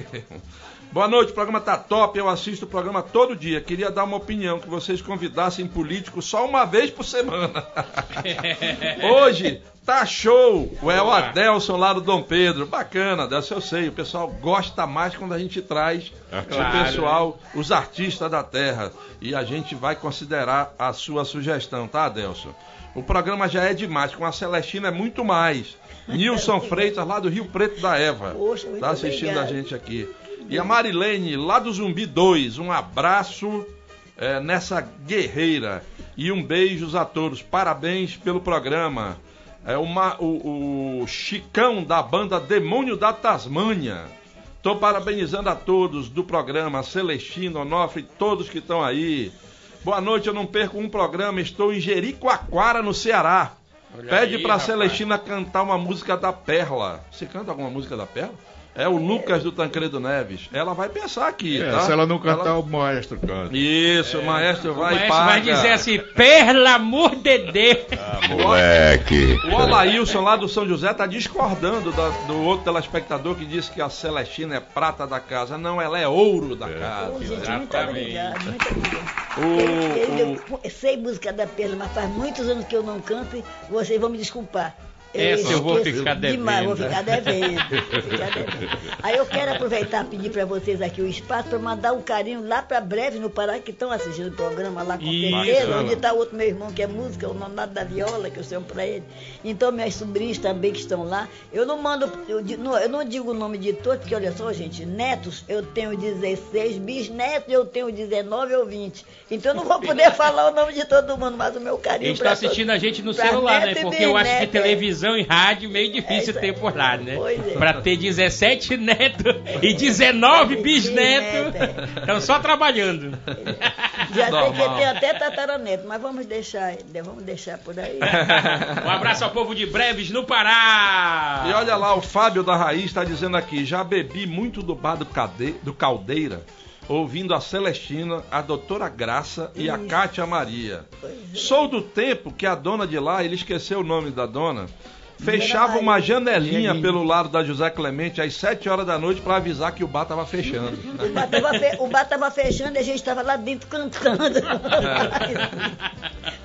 Boa noite, o programa tá top, eu assisto o programa todo dia. Queria dar uma opinião que vocês convidassem políticos só uma vez por semana. (laughs) Hoje tá show. O El. Adelson lá do Dom Pedro. Bacana, dessa eu sei. O pessoal gosta mais quando a gente traz o claro, pessoal, os artistas da terra. E a gente vai considerar a sua sugestão, tá, Adelson? O programa já é demais, com a Celestina é muito mais. (laughs) Nilson Freitas, lá do Rio Preto da Eva. Poxa, muito tá assistindo obrigada. a gente aqui. E a Marilene, lá do Zumbi 2, um abraço é, nessa guerreira. E um beijos a todos. Parabéns pelo programa. É uma, o, o Chicão da banda Demônio da Tasmânia. Estou parabenizando a todos do programa, Celestino, Onofre, todos que estão aí. Boa noite, eu não perco um programa, estou em Jericoacoara, no Ceará. Olha Pede rapaz. Celestina cantar uma música da Perla. Você canta alguma música da Perla? É o Lucas do Tancredo Neves. Ela vai pensar aqui, É, tá? se ela não cantar, o maestro canta. Isso, o maestro O vai e maestro paga. vai dizer assim, pelo amor de Deus. Moleque. O Olailson lá do São José tá discordando da- do outro telespectador que disse que a Celestina é prata da casa. Não, ela é ouro da casa. Ô, gente, muito Exatamente. obrigada, muito obrigada. O- Eu, eu- o- eu sei música da Perla, mas faz muitos anos que eu não canto e vocês vão me desculpar. Essa eu vou ficar Demais, vou devendo. ficar devendo. ficar devendo. Aí eu quero aproveitar e pedir para vocês aqui o espaço para mandar um carinho lá para breve no Pará, que estão assistindo o programa lá com certeza, onde está o outro meu irmão que é música, o Nonato da Viola, que eu chamo para ele. Então, minhas sobrinhas também que estão lá. Eu não mando, eu, não, eu não digo o nome de todos, porque olha só, gente, netos eu tenho 16, bisnetos eu tenho 19 ou 20. Então eu não vou poder (laughs) falar o nome de todo mundo, mas o meu carinho Eles estão pra todos. assistindo a gente no celular, né? Porque eu acho que é. Televisão e rádio meio difícil Essa- ter por lá, né? Pois é. Pra ter 17 netos e 19 bisnetos. (laughs) Bisneto, é. Estão só trabalhando. (laughs) Já Normal. que tem até tataraneto, mas vamos deixar, vamos deixar por aí. (laughs) Um abraço ao povo de Breves no Pará. E olha lá, o Fábio da Raiz está dizendo aqui: já bebi muito do bar do, Cade- do Caldeira, ouvindo a Celestina, a doutora Graça e a. Cátia Maria. É. Sou do tempo que a dona de lá, ele esqueceu o nome da dona, fechava uma janelinha pelo lado da José Clemente às 7 horas da noite para avisar que o bar estava fechando. O bar tava fe- O bar estava fechando e a gente estava lá dentro cantando.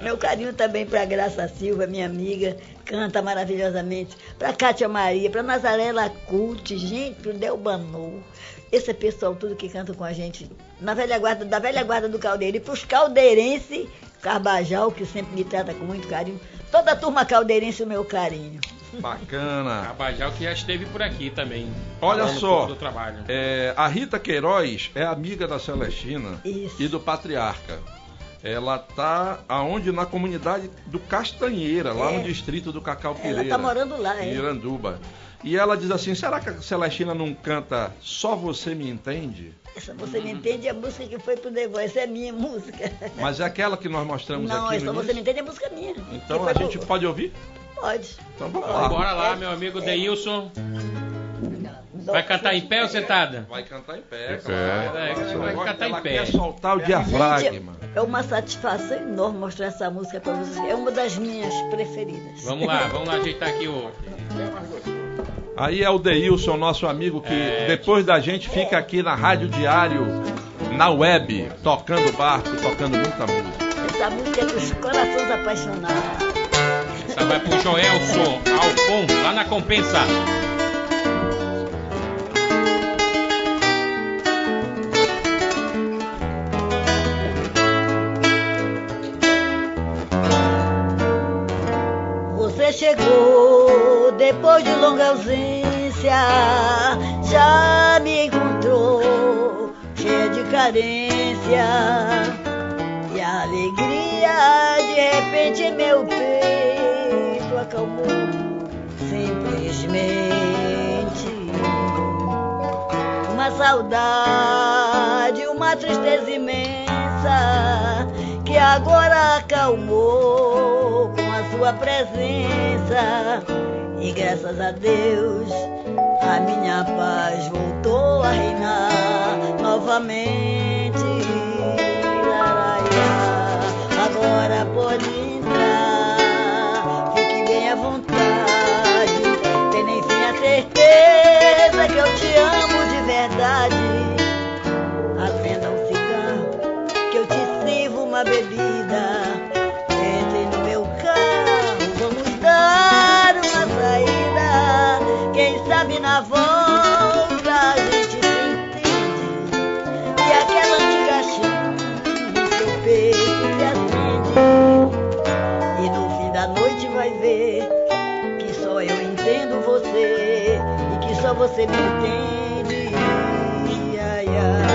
Meu carinho também para Graça Silva, minha amiga, canta maravilhosamente. Para Cátia Maria, para Nazaré Lacute, gente, para o Del Banu. Esse pessoal tudo que canta com a gente na velha guarda, da velha guarda do Caldeiro. E para os caldeirenses, Carbajal, que sempre me trata com muito carinho. Toda a turma caldeirense, o meu carinho. Bacana. Cabajal que já esteve por aqui também. Olha só. pouco Do trabalho. É, a Rita Queiroz é amiga da Celestina Isso. e do Patriarca. Ela tá aonde? Na comunidade do Castanheira, lá É. no distrito do Cacau Pereira. Ela tá morando lá, em é. Iranduba. E ela diz assim: será que a Celestina não canta Só Você Me Entende? Essa você me entende é a música que foi pro The Voice, é minha música. Mas é aquela que nós mostramos Não, aqui essa no você me entende é música minha. Então a gente pro- pode ouvir? Pode. Então vamos lá. bora lá, meu amigo Deilson. Vai cantar em pé ou sentada? Vai cantar em pé, Em claro. É, vai Ela cantar em pé. quer soltar o diafragma. Gente, é uma satisfação enorme mostrar essa música para vocês. É uma das minhas preferidas. Vamos lá, vamos lá ajeitar aqui o. Aí é o Deilson, nosso amigo, que É. depois da gente fica aqui na Rádio Diário, na web, tocando barco, tocando muita música. Essa música é dos corações apaixonados. Essa vai pro Joelson Alfon, lá na compensa. Você chegou depois de longa ausência, já me encontrou cheia de carência e alegria de repente meu peito acalmou simplesmente uma saudade, uma tristeza imensa que agora acalmou com a sua presença. E graças a Deus a minha paz voltou a reinar novamente. Agora pode entrar, fique bem à vontade. Tem nem fim a certeza que eu te amo de verdade. Sabe na volta a gente se entende. E aquela antiga chama no seu peito se acende. E no fim da noite vai ver que só eu entendo você e que só você me entende. Ai, ai.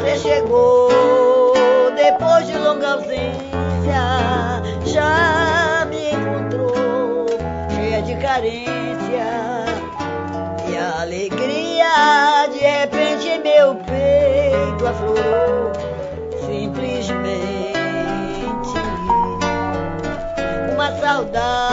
Você chegou depois de longa ausência, já me encontrou cheia de carência aflorou simplesmente uma saudade,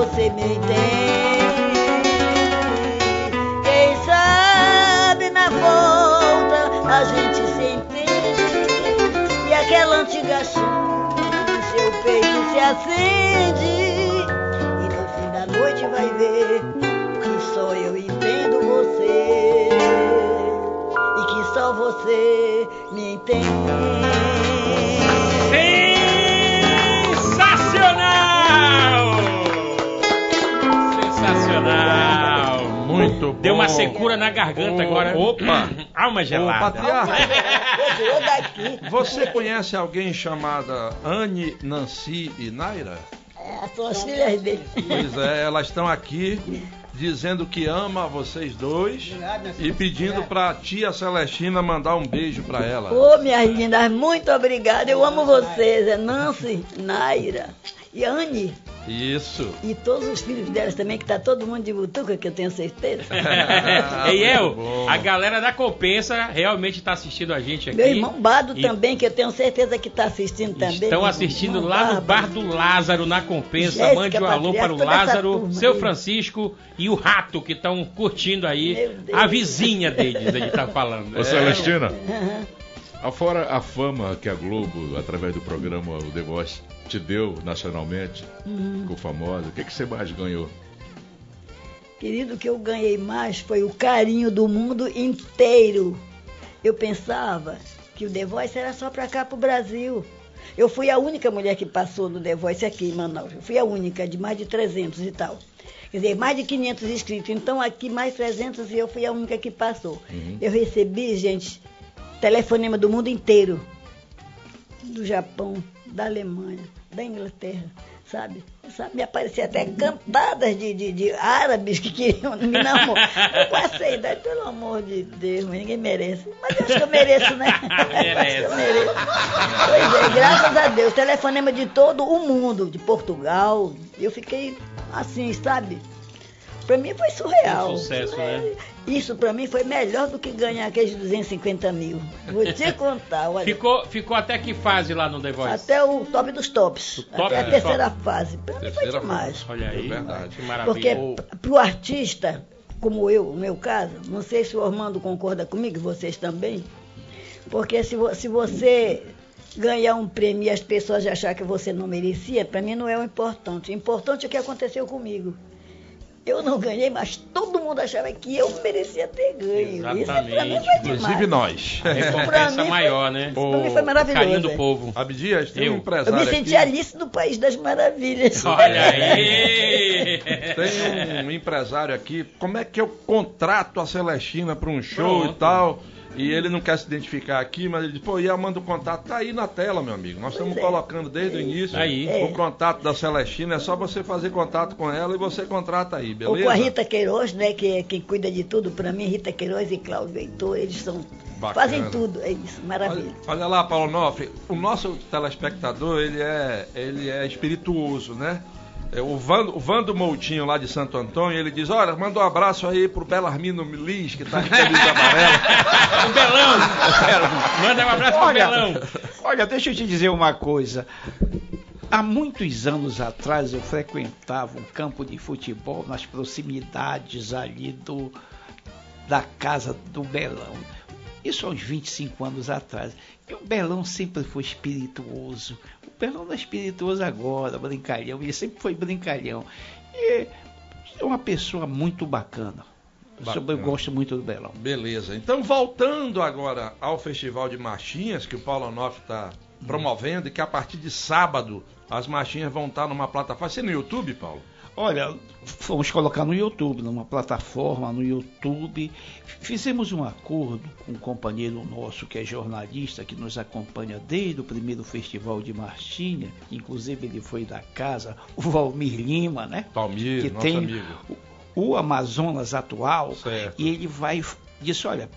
você me entende. Quem sabe na volta a gente se entende e aquela antiga chama em seu peito se acende. E no fim da noite vai ver que só eu entendo você e que só você me entende. Sensacional! Muito bom. Deu uma secura na garganta agora. opa. (clears throat) Alma Ô, gelada. patriarca, você conhece alguém chamada Anne, Nancy e Naira? É, são as filhas dele. Pois é, elas estão aqui dizendo que ama vocês dois e pedindo pra tia Celestina mandar um beijo pra ela. Ô, minhas lindas, muito obrigada. Eu amo vocês. É Nancy, Naira e Anne. Isso. E todos os filhos delas também, que tá todo mundo de butuca, que eu tenho certeza. (laughs) Ei, El, Muito bom. a galera da Compensa realmente está assistindo a gente aqui. Meu irmão Bado E também, que eu tenho certeza que tá assistindo também. Estão assistindo lá no Bar do Lázaro, na Compensa. Jéssica, Mande um alô Patriarca, para o Lázaro, seu aí. Francisco e o Rato, que estão curtindo aí. A vizinha deles, a gente tá falando. Ô, É. Celestina, Aham. Afora a fama que a Globo, através do programa O The Voice, te deu nacionalmente, Uhum. ficou famosa, o que, que você mais ganhou? Querido, o que eu ganhei mais foi o carinho do mundo inteiro. Eu pensava que o The Voice era só pra cá, pro Brasil. Eu fui a única mulher que passou no The Voice aqui em Manaus. Eu fui a única, de mais de 300 e tal. Quer dizer, mais de 500 inscritos. Então, aqui mais 300 e eu fui a única que passou. Eu recebi, gente, telefonema do mundo inteiro. Do Japão, da Alemanha, da Inglaterra, sabe? sabe? Me apareciam até cantadas de, de, de árabes que queriam me namorar. Eu passei a idade, pelo amor de Deus, mas ninguém merece. Mas eu acho que eu mereço, né? (laughs) Merece. Eu mereço. Pois é, graças a Deus. Telefonema de todo o mundo, de Portugal. Eu fiquei assim, sabe? Pra mim foi surreal. Um sucesso, né? Isso pra mim foi melhor do que ganhar aqueles 250 mil. Vou te (laughs) contar, olha. Ficou, ficou até que fase lá no The Voice? Até o top dos tops. Top até a terceira top. fase. Pra mim foi demais. fase. Olha aí. É verdade. Que maravilha. Porque pro artista, como eu, no meu caso, não sei se o Ormando concorda comigo, vocês também, porque se, vo- se você ganhar um prêmio e as pessoas acharem que você não merecia, para mim não é o importante. O importante é o que aconteceu comigo. Eu não ganhei, mas todo mundo achava que eu merecia ter ganho. Isso pra mim Exatamente. foi Inclusive demais. nós. A Pra recompensa mim maior, né? Pra mim foi maravilhoso. Carinho do é. povo. Abdias, tem Eu. um Eu empresário me senti aqui. Alice do País das Maravilhas. (laughs) Olha aí! Tem um empresário aqui. Como é que eu contrato a Celestina para um show Pronto. e tal? E ele não quer se identificar aqui, mas ele diz, pô, ia manda o contato. Tá aí na tela, meu amigo. Nós estamos é. colocando desde o início Aí. o contato da Celestina. É só você fazer contato com ela e você contrata aí, Ou beleza? com a Rita Queiroz, né, que é quem cuida de tudo pra mim, Rita Queiroz e Cláudio Heitor, eles são, Bacana. fazem tudo, é isso, maravilha. Olha, olha lá, Paulo Nofre, o nosso telespectador, ele é, ele é espirituoso, né? É, O Vando, o Vando Moutinho, lá de Santo Antônio, ele diz, olha, manda um abraço aí pro Belarmino Liz, que tá de camisa amarela. O (laughs) Belão! Manda um abraço pro Olha, Belão. olha, deixa eu te dizer uma coisa. Há muitos anos atrás eu frequentava um campo de futebol nas proximidades ali do, da casa do Belão. Isso há uns 25 anos atrás. E o Belão sempre foi espirituoso. O Belão não é espirituoso agora, brincalhão. Ele sempre foi brincalhão. E é uma pessoa muito bacana. Eu gosto muito do Belão. Beleza. Então, voltando agora ao Festival de Marchinhas, que o Paulo Onoff está promovendo, e que a partir de sábado as marchinhas vão estar numa plataforma. Você é no YouTube, Paulo? Olha, fomos colocar no YouTube, numa plataforma no YouTube. Fizemos um acordo com um companheiro nosso que é jornalista, que nos acompanha desde o primeiro festival de Marchinha, inclusive ele foi da casa, o Valmir Lima, né? Palmir, que nosso tem amigo. o, o Amazonas atual, Certo. e ele vai disse, olha,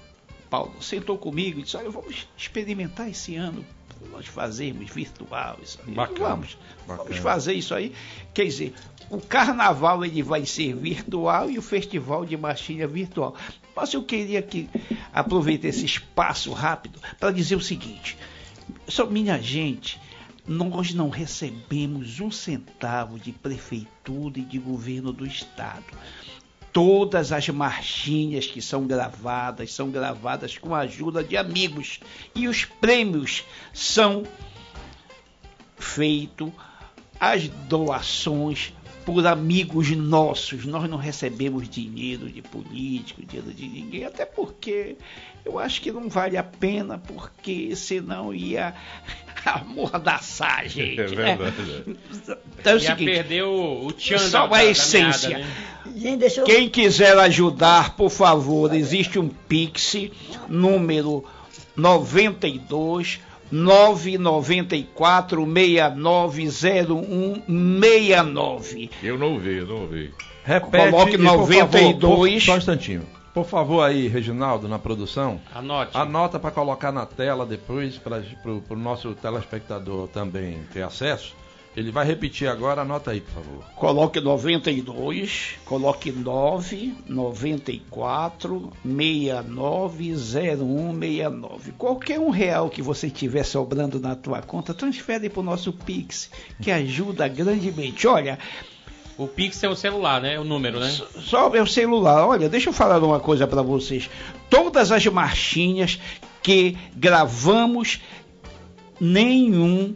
Paulo, sentou comigo e disse: Olha, vamos experimentar esse ano. Nós fazermos virtual isso aí. Bacana, Vamos, bacana. vamos fazer isso aí. Quer dizer, o carnaval ele vai ser virtual e o festival de marchinha virtual. Mas eu queria que aproveitar esse espaço rápido para dizer o seguinte: só minha gente, nós não recebemos um centavo de prefeitura e de governo do estado. Todas as marchinhas que são gravadas são gravadas com a ajuda de amigos. E os prêmios são feitos as doações por amigos nossos. Nós não recebemos dinheiro de político, dinheiro de ninguém, até porque eu acho que não vale a pena, porque senão ia (laughs) amordaçar a gente. É né? verdade. Então é o Ia seguinte, perder o, o tchan Só da, a da- da essência. meada, né? Gente, deixa eu... quem quiser ajudar, por favor, existe um Pix, número 92 994 690169. Eu não ouvi, eu não ouvi. Repete Coloque e, por 92. favor, por- só um instantinho. Por favor aí, Reginaldo, na produção. Anote. Anota para colocar na tela depois para o nosso telespectador também ter acesso. Ele vai repetir agora, anota aí, por favor. Coloque 92, coloque 9 94 690169. Qualquer um real que você tiver sobrando na tua conta, transfere para o nosso Pix, que ajuda grandemente. Olha, O Pix é o celular, né? O número, né? Só meu celular. Olha, deixa eu falar uma coisa para vocês. Todas as marchinhas que gravamos, nenhum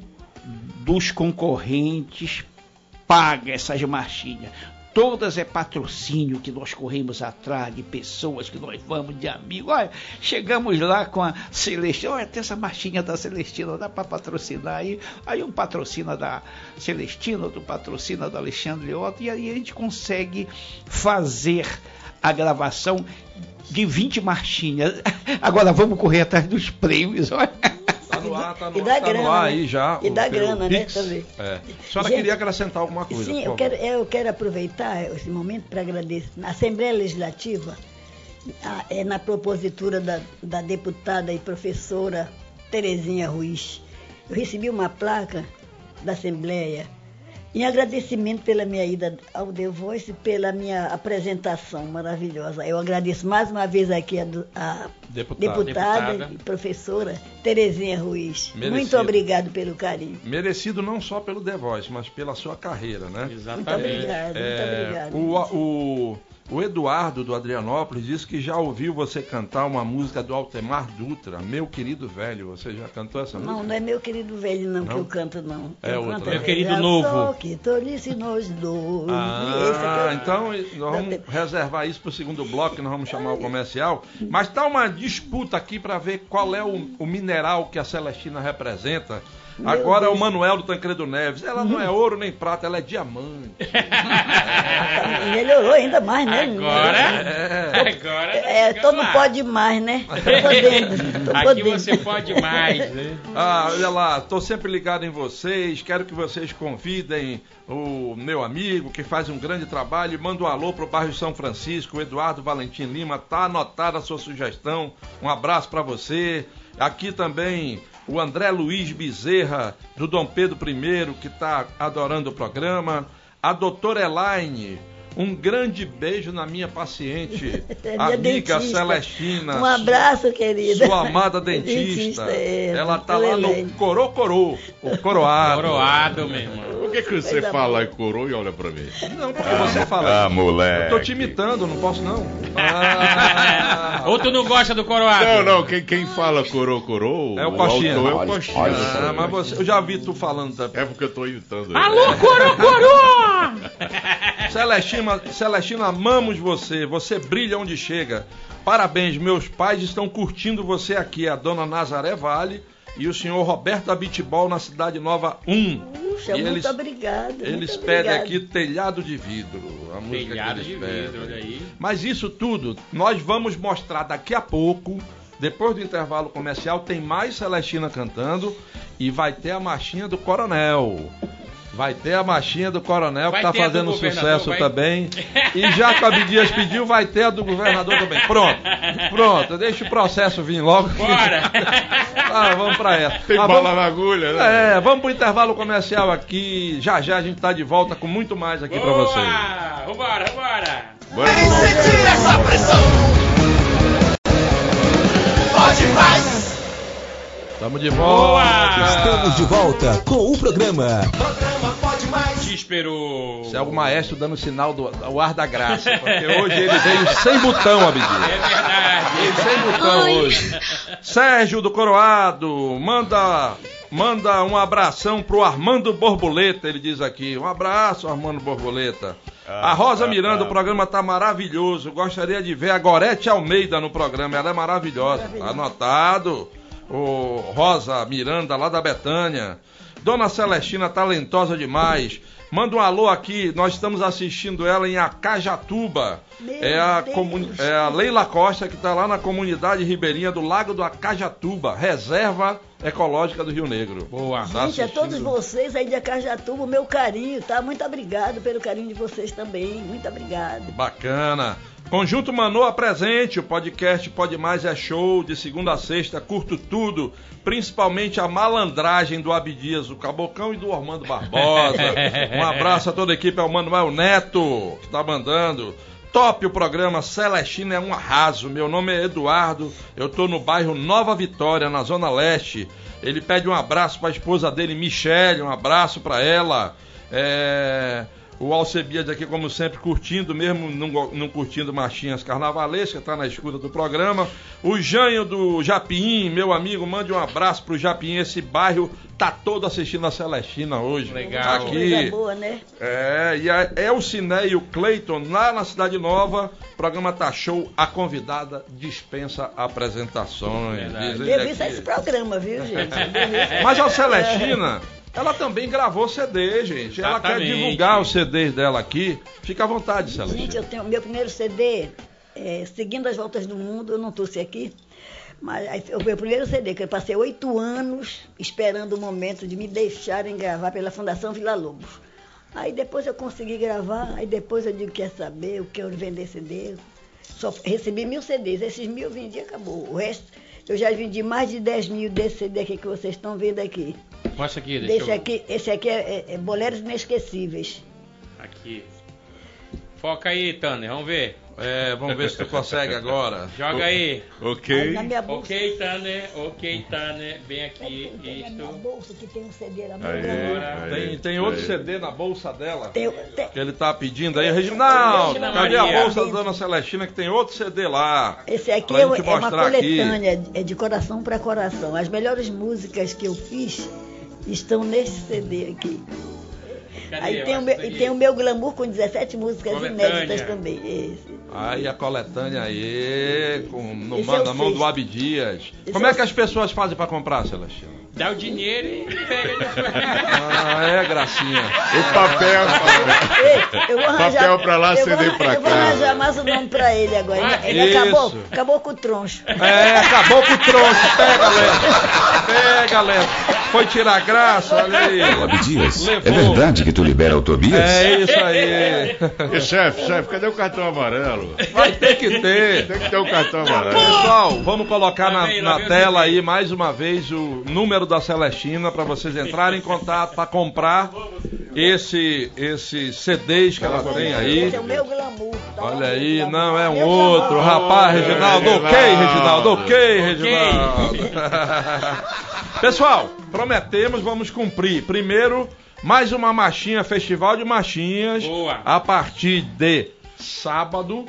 dos concorrentes paga essas marchinhas. Todas é patrocínio que nós corremos atrás de pessoas que nós vamos de amigos. Olha, chegamos lá com a Celestina. Olha, tem essa marchinha da Celestina, dá para patrocinar aí. Aí um patrocina da Celestina, outro patrocina da Alexandre Otto, e aí a gente consegue fazer a gravação de 20 marchinhas. (laughs) Agora vamos correr atrás dos prêmios. Olha. Tá no ar, tá no, E dá tá no grana, ar né? aí já. E o grana, né, Pix. também. É. A senhora Gente, queria acrescentar alguma coisa? Sim, eu quero, eu quero aproveitar esse momento para agradecer. Na Assembleia Legislativa, é na propositura da, da deputada e professora Terezinha Ruiz, eu recebi uma placa da Assembleia em agradecimento pela minha ida ao The Voice e pela minha apresentação maravilhosa. Eu agradeço mais uma vez aqui a, a Deputada. deputada, Deputada. e professora Terezinha Ruiz. Merecido. Muito obrigado pelo carinho. Merecido não só pelo The Voice, mas pela sua carreira, né? Muito Exatamente. obrigado, É, muito obrigado. o, o, o Eduardo do Adrianópolis disse que já ouviu você cantar uma música do Altemar Dutra, Meu Querido Velho. Você já cantou essa Não, música? não é meu querido velho, não, que Não? eu canto, não. É eu outra. canto Meu querido novo. Que tolice nós dois. Ah, que então nós vamos reservar isso para o segundo bloco, que nós vamos chamar o comercial. Mas tá uma disputa aqui para ver qual é o, o mineral que a Celestina representa. Meu Agora é o Deus. Manuel do Tancredo Neves. Ela não é ouro nem prata, ela é diamante. Tá, (laughs) Melhorou ainda mais, né? Agora, É. agora. É, fica todo claro. pode mais, né? (laughs) Tô podendo, tô Aqui podendo. você pode mais, né? Ah, olha lá, tô sempre ligado em vocês. Quero que vocês convidem o meu amigo que faz um grande trabalho. Manda um alô pro bairro São Francisco, o Eduardo Valentim Lima. Tá anotada a sua sugestão. Um abraço para você. Aqui também o André Luiz Bezerra, do Dom Pedro I, que tá adorando o programa. A doutora Elaine. Um grande beijo na minha paciente, (laughs) Minha amiga dentista. Celestina. Um abraço, querida. Sua amada dentista. Dentista, é, Ela tá lá no. Corocorô, o coroado. Coroado, meu irmão. Por que, que você fala boa. e coroa e olha pra mim? Não, porque você fala. Ah, moleque. Eu tô te imitando, não posso não. Ah, Ou tu não gosta do coroado? Não, não, quem, quem fala coroa, coroa, É o Coxinha. autor é o Olha, Coxinha. olha ah, mas você, eu já vi tu falando também. É porque eu tô imitando. Alô, corocoro! (laughs) Celestina, Celestina, amamos você. Você brilha onde chega. Parabéns, meus pais estão curtindo você aqui. A dona Nazaré Vale e o senhor Roberto Abitibol na Cidade Nova 1. Puxa, e muito eles, obrigado. eles muito pedem obrigado. aqui telhado de vidro. A música Telhado que de eles pedem. vidro, olha aí. Mas isso tudo nós vamos mostrar daqui a pouco. Depois do intervalo comercial, tem mais Celestina cantando e vai ter a marchinha do Coronel. Vai ter a machinha do coronel Vai que tá do fazendo sucesso vai? também. (laughs) E já que o Abdias pediu, vai ter a do governador também. Pronto. Pronto, deixa o processo vir logo. Bora! (laughs) Ah, vamos pra essa. Tem Ah, bala vamos- na agulha, né? É, vamos pro intervalo comercial aqui. Já já a gente tá de volta com muito mais aqui pra vocês. Boa! Vambora, vambora! Bora. Estamos de volta. Estamos de volta com o programa Te esperou! Isso é o maestro dando sinal do o ar da graça. (laughs) Porque hoje ele veio sem botão, Abdias. É verdade! Veio sem botão hoje. Sérgio do Coroado, manda, manda um abração pro Armando Borboleta, ele diz aqui. Um abraço, Armando Borboleta. A Rosa Miranda, o programa tá maravilhoso. Gostaria de ver a Gorete Almeida no programa, ela é maravilhosa. Maravilhosa. Anotado. O Rosa Miranda, lá da Betânia. Dona Celestina, talentosa demais. Manda um alô aqui, nós estamos assistindo ela em Acajatuba. Meu é, a é a Leila Costa, que está lá na comunidade ribeirinha do Lago do Acajatuba, reserva ecológica do Rio Negro. Boa! Tá Gente, a todos assistindo? vocês aí de Acajatuba, o meu carinho, tá? Muito obrigado pelo carinho de vocês também. Muito obrigado. Bacana. Conjunto Manoa presente, o podcast Pode Mais é show, de segunda a sexta, curto tudo, principalmente a malandragem do Abdias, do Cabocão e do Ormando Barbosa. (laughs) Um abraço a toda a equipe, ao Manuel Neto, que está mandando. Top o programa, Celestina é um arraso. Meu nome é Eduardo, eu tô no bairro Nova Vitória, na Zona Leste. Ele pede um abraço para a esposa dele, Michele, um abraço para ela. É, O Alcebiades aqui, como sempre, curtindo, mesmo não, não curtindo marchinhas carnavalescas, tá na escuta do programa. O Janho do Japim, meu amigo, mande um abraço pro Japim. Esse bairro tá todo assistindo a Celestina hoje. Legal. Aqui. Coisa boa, né? É, e a Elciné e o Cleiton, lá na Cidade Nova, o programa tá show, a convidada dispensa apresentações. Aqui. esse programa, viu, gente? (laughs) Mas a Celestina, ela também gravou CD, gente. Ela quer Exatamente. divulgar os CDs dela aqui. Fica à vontade, Gente, Celestina. eu tenho meu primeiro CD, é, Seguindo as Voltas do Mundo, eu não trouxe aqui, mas aí, o meu primeiro CD, que eu passei oito anos esperando o momento de me deixarem gravar pela Fundação Vila Lobos. Aí depois eu consegui gravar, aí depois eu digo, quer saber, eu quero vender CD. Só recebi mil CDs, esses mil eu vendi, acabou. O resto, eu já vendi mais de 10 mil desse CD aqui que vocês estão vendo aqui. Mostra aqui, deixa Deixa eu... aqui, esse aqui é, é- é Boleros Inesquecíveis. Aqui. Foca aí, Tanner, vamos ver. É, vamos ver se tu consegue agora. (laughs) Joga aí. Aí Ok. na minha bolsa. Ok, Tanner, ok, Tanner, bem aqui, Tem na isto. bolsa que tem um CD Aí, aí, Tem, tem outro aí. CD na bolsa dela. Tem, tem, Que ele tá pedindo aí. Reginaldo, Regina cadê a Maria. bolsa da Dona Celestina que tem outro CD lá? esse aqui é, é uma mostrar aqui. coletânea, é de coração para coração. As melhores músicas que eu fiz estão nesse CD aqui. Cadê? Aí tem o, meu, aqui. e tem o meu glamour com 17 músicas Coletânea. inéditas também. Esse. Aí a coletânea aí, com, no, mão- é o na mão do. Abdias. Como é é que as pessoas fazem pra comprar, Celestina? Dá o dinheiro e pega. Ah, é, gracinha. O papel, papel. Ei, eu vou arranjar, Papel pra lá, CD pra eu vou cá. arranjar mais o nome pra ele agora. Ele acabou, Isso. acabou com o troncho. É, acabou com o troncho. Pega, Leto. Pega, Leto. Foi tirar graça, olha aí. Abdias, é Levou. verdade que tu libera o Tobias? É isso aí. E chefe, chefe, cadê o cartão amarelo? Vai ter que ter. Tem que ter o cartão amarelo. Pessoal, vamos colocar na, na tela aí mais uma vez o número da Celestina para vocês entrarem em contato para comprar esse esses CDs que ela tem aí. Esse é o meu glamour. tá? Olha aí, Meu não é um outro, rapaz, Reginaldo. Ok, Reginaldo. Ok, Reginaldo. (laughs) Pessoal, prometemos, vamos cumprir. Primeiro, mais uma marchinha, Festival de Marchinhas. Boa. A partir de sábado,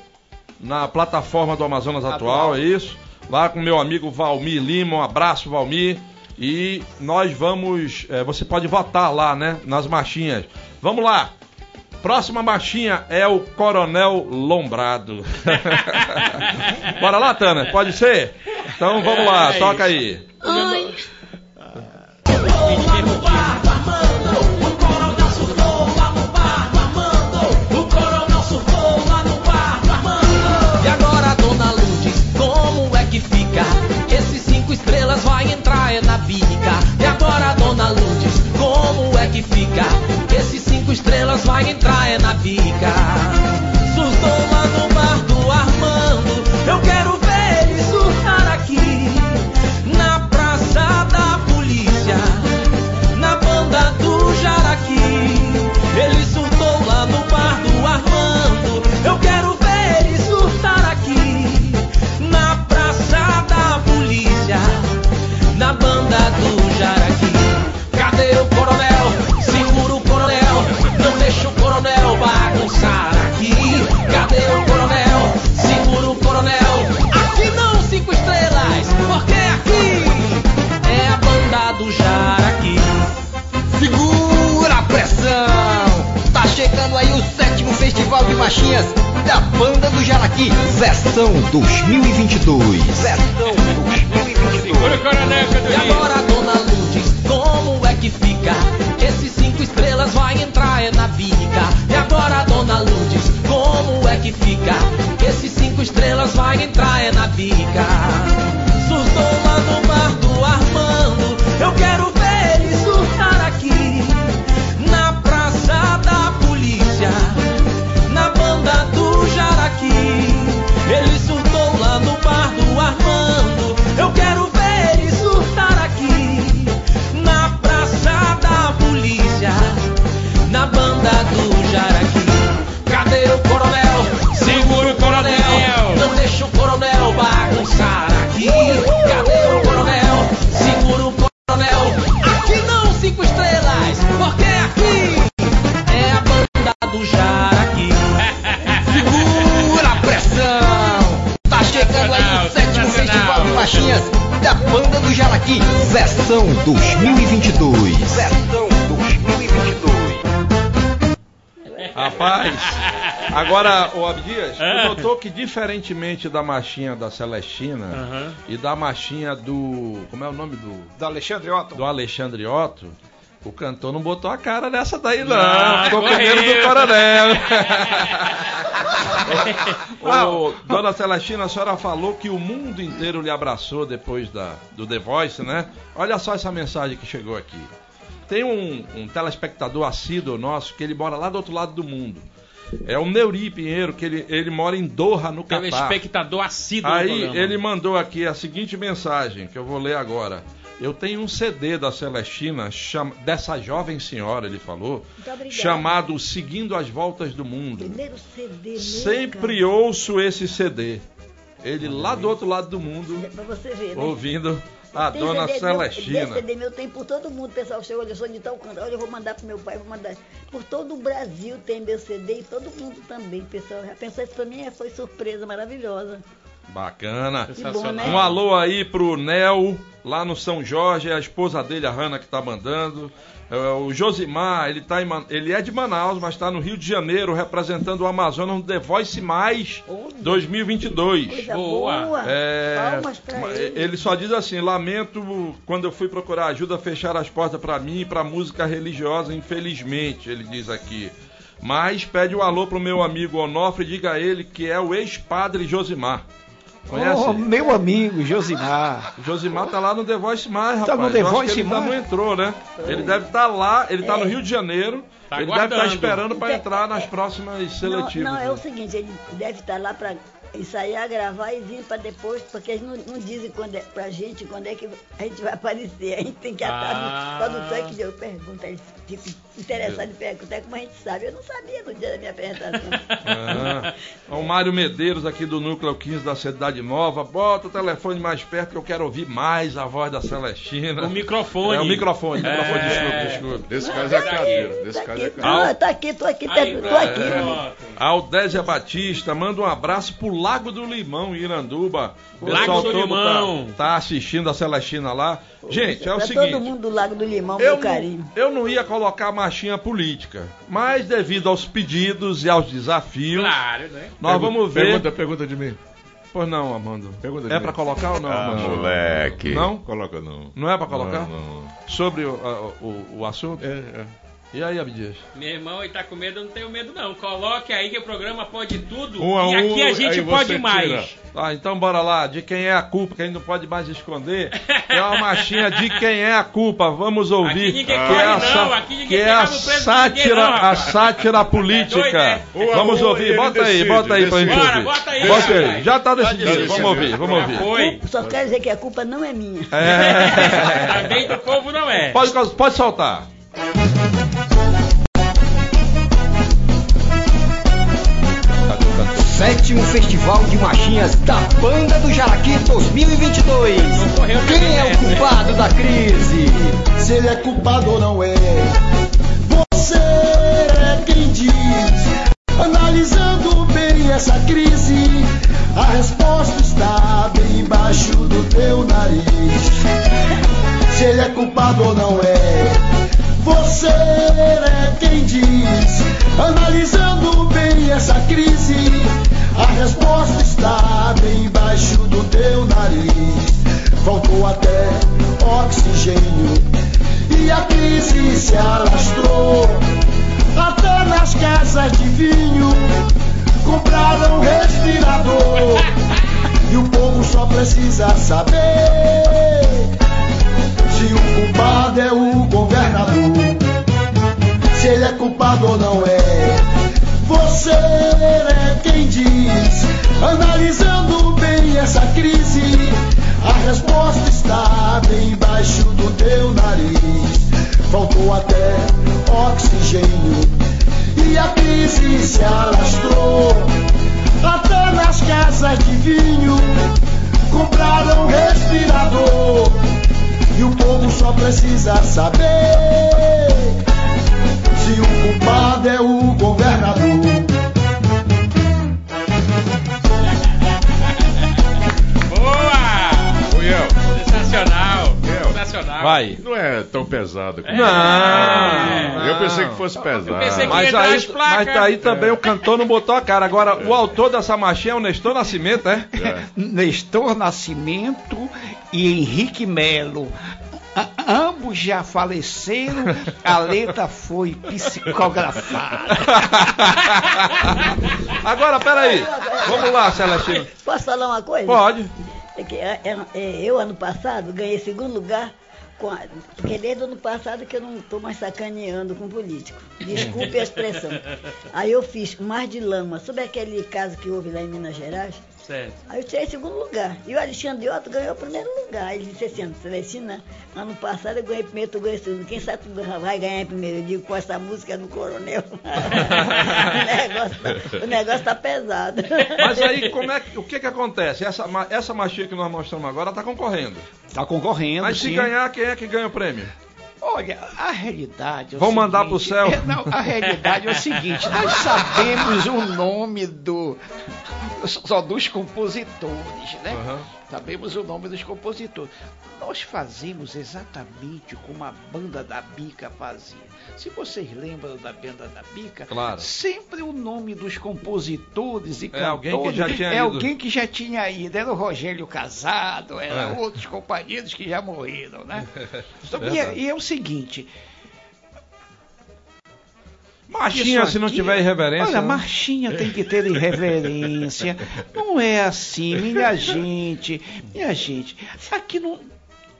na plataforma do Amazonas Atual, é isso? Lá com meu amigo Valmir Lima, um abraço, Valmir. E nós vamos. eh, você pode votar lá, né? Nas marchinhas. Vamos lá! Próxima marchinha é o Coronel Lombrado. (laughs) Bora lá, Tana? Pode ser? Então vamos lá, É toca aí. E agora, dona Lourdes, como é que fica? Esses cinco estrelas vai entrar é na bica. E agora, dona Lourdes, como é que fica? Esses cinco estrelas vai entrar é na bica. Surtou uma versão diferentemente da marchinha da Celestina Aham. e da marchinha do. Como é o nome do. Da Alexandre Otto. Do Alexandre Otto, o cantor não botou a cara nessa daí, não. Não, Ficou com correu. medo do coronel. (laughs) Ô, dona Celestina, a senhora falou que o mundo inteiro lhe abraçou depois da, do The Voice, né? Olha só essa mensagem que chegou aqui. Tem um, um telespectador assíduo nosso que ele mora lá do outro lado do mundo. É o Neuri Pinheiro, que ele, ele mora em Doha, no Catar. Telespectador assíduo do Aí ele mandou aqui a seguinte mensagem, que eu vou ler agora. Eu tenho um CD da Celestina, cham- dessa jovem senhora, ele falou, chamado Seguindo as Voltas do Mundo. Primeiro CD Sempre cara. ouço esse CD. Ele lá do outro lado do mundo, É pra você ver, né? ouvindo a Tem dona CD meu- Celestina. Esse CD meu tem por todo mundo. Pessoal chegou, olha, eu sou de tal canto. Olha, eu vou mandar pro meu pai, vou mandar. Por todo o Brasil tem meu CD e todo mundo também, pessoal. Já pensou isso pra mim? É, Foi surpresa maravilhosa. Bacana. Que bom, né? Um alô aí pro Nel, lá no São Jorge, a esposa dele, a Hanna, que tá mandando. É, O Josimar, ele, tá em Man- ele é de Manaus, mas está no Rio de Janeiro, representando o Amazonas no The Voice Mais 2022. Coisa boa. É, Palmas pra ele. ele só diz assim: lamento quando eu fui procurar ajuda fechar as portas para mim e para música religiosa, infelizmente, ele diz aqui. Mas pede um alô pro meu amigo Onofre e diga a ele que é o ex-padre Josimar. Conhece? Oh, meu amigo Josimar. O Josimar tá lá no The Voice Mais, Tá rapaz. no The Eu Voice que ele ainda Mais? não entrou, né? Ele deve estar lá, ele tá no Rio de Janeiro. Tá ele deve estar aguardando. esperando para Então, entrar nas próximas seletivas. Não, não, é o né? seguinte, ele deve estar lá para ensaiar, gravar e vir para depois, porque eles não, não dizem quando é, pra gente quando é que a gente vai aparecer. A gente tem que atrás Ah. do produtor é que deu pergunta, eles ficam interessados em perguntar, é como a gente sabe. Eu não sabia no dia da minha apresentação. Ah, o Mário Medeiros aqui do Núcleo 15 da Cidade Nova. Bota o telefone mais perto que eu quero ouvir mais a voz da Celestina. O microfone. É o microfone, microfone, É. desculpa, desculpa. Nesse caso é a cadeira. Nesse Tá caso é a aqui, cadeira. tá aqui, tô aqui, Aí, tô aqui. pronto. Aldésia Batista, manda um abraço pro Lago do Limão, em Iranduba. O Lago pessoal do todo Limão. Tá, tá assistindo a Celestina lá. Gente, é o pra seguinte. todo mundo do Lago do Limão, Eu meu carinho. não, eu não ia colocar marchinha política, mas devido aos pedidos e aos desafios, Claro, né? nós Pergunta- vamos ver. Pergunta, pergunta de mim. Pois não, Amando. Pergunta de É pra colocar ou não, Ah, Amando? moleque. Não? Coloca não. Não é pra colocar? Não, não. Sobre o, o, o assunto? É, é. E aí, Abdias? Meu irmão, ele tá com medo, eu não tenho medo não. Coloque aí que o programa pode tudo Um a e aqui um, a gente pode mais. tira. Tá, então bora lá. De quem é a culpa, que a gente não pode mais esconder. É uma marchinha de quem é a culpa. Vamos ouvir. Aqui ninguém que corre é a, não, aqui ninguém que é pega a sátira, não, a sátira política. doido, é? Vamos ouvir. Bota aí, decide, bota aí pra gente decide. Bora, ouvir. bota aí, Bota aí. Já tá decidido. decidido. Vamos ouvir, vamos Já ouvir. foi. Só quero dizer que a culpa não é minha. É. Também do povo não é. Pode, pode soltar. Sétimo Festival de Machinhas da Banda do Jaraqui 2022. correu Quem é o né? culpado da crise? se ele é culpado ou não é. E o povo só precisa saber se o culpado é o governador. Se ele é culpado ou não é. Você é quem diz, analisando bem essa crise. A resposta está bem embaixo do teu nariz. Faltou até oxigênio e a crise se alastrou. Até nas casas de vinho compraram respirador. E o povo só precisa saber se o culpado é o governador. Vai. Não é tão pesado. como- Não. Eu pensei que fosse pesado. pensei que- Mas entrar aí, as placas. mas aí também o cantor não botou a cara. Agora, o autor dessa marchinha é o Nestor Nascimento, é? É. Nestor Nascimento e Henrique Melo. A- ambos já faleceram, a letra foi psicografada. (laughs) Agora, peraí. Vamos lá, Celestino. Posso falar uma coisa? Pode. É é, é, eu, ano passado, ganhei segundo lugar, a, porque desde o ano passado que eu não estou mais sacaneando com político. Desculpe a expressão. (laughs) Aí eu fiz Mar de Lama, sobre aquele caso que houve lá em Minas Gerais. Certo. Aí eu tirei segundo lugar. E o Alexandre Otto ganhou o primeiro lugar. Ele disse assim, Celestina, ano passado eu ganhei primeiro, tu ganhou segundo. Quem sabe tu vai ganhar em primeiro? Eu digo, com essa música do coronel. (laughs) o, negócio tá, o negócio tá pesado. Mas aí, como é, que- o que que acontece? Essa, essa marchinha que nós mostramos agora tá concorrendo. Tá concorrendo. Mas se sim. ganhar, quem é que ganha o prêmio? Olha, a realidade. É o Vão mandar seguinte, pro céu? é, não, a realidade é o seguinte: nós sabemos o nome do. Só dos compositores, né? Aham. Sabemos o nome dos compositores. Nós fazemos exatamente como a banda da Bica fazia. Se vocês lembram da banda da Bica, Claro. sempre o nome dos compositores e É alguém que cantores já tinha é ido. alguém que já tinha ido. Era o Rogério Casado, era É. outros companheiros que já morreram, né? (laughs) Então, e, é, e é o seguinte, Marchinha, se não tiver irreverência. Olha, né? marchinha tem que ter irreverência. (laughs) Não é assim, minha gente. Minha gente, aqui não.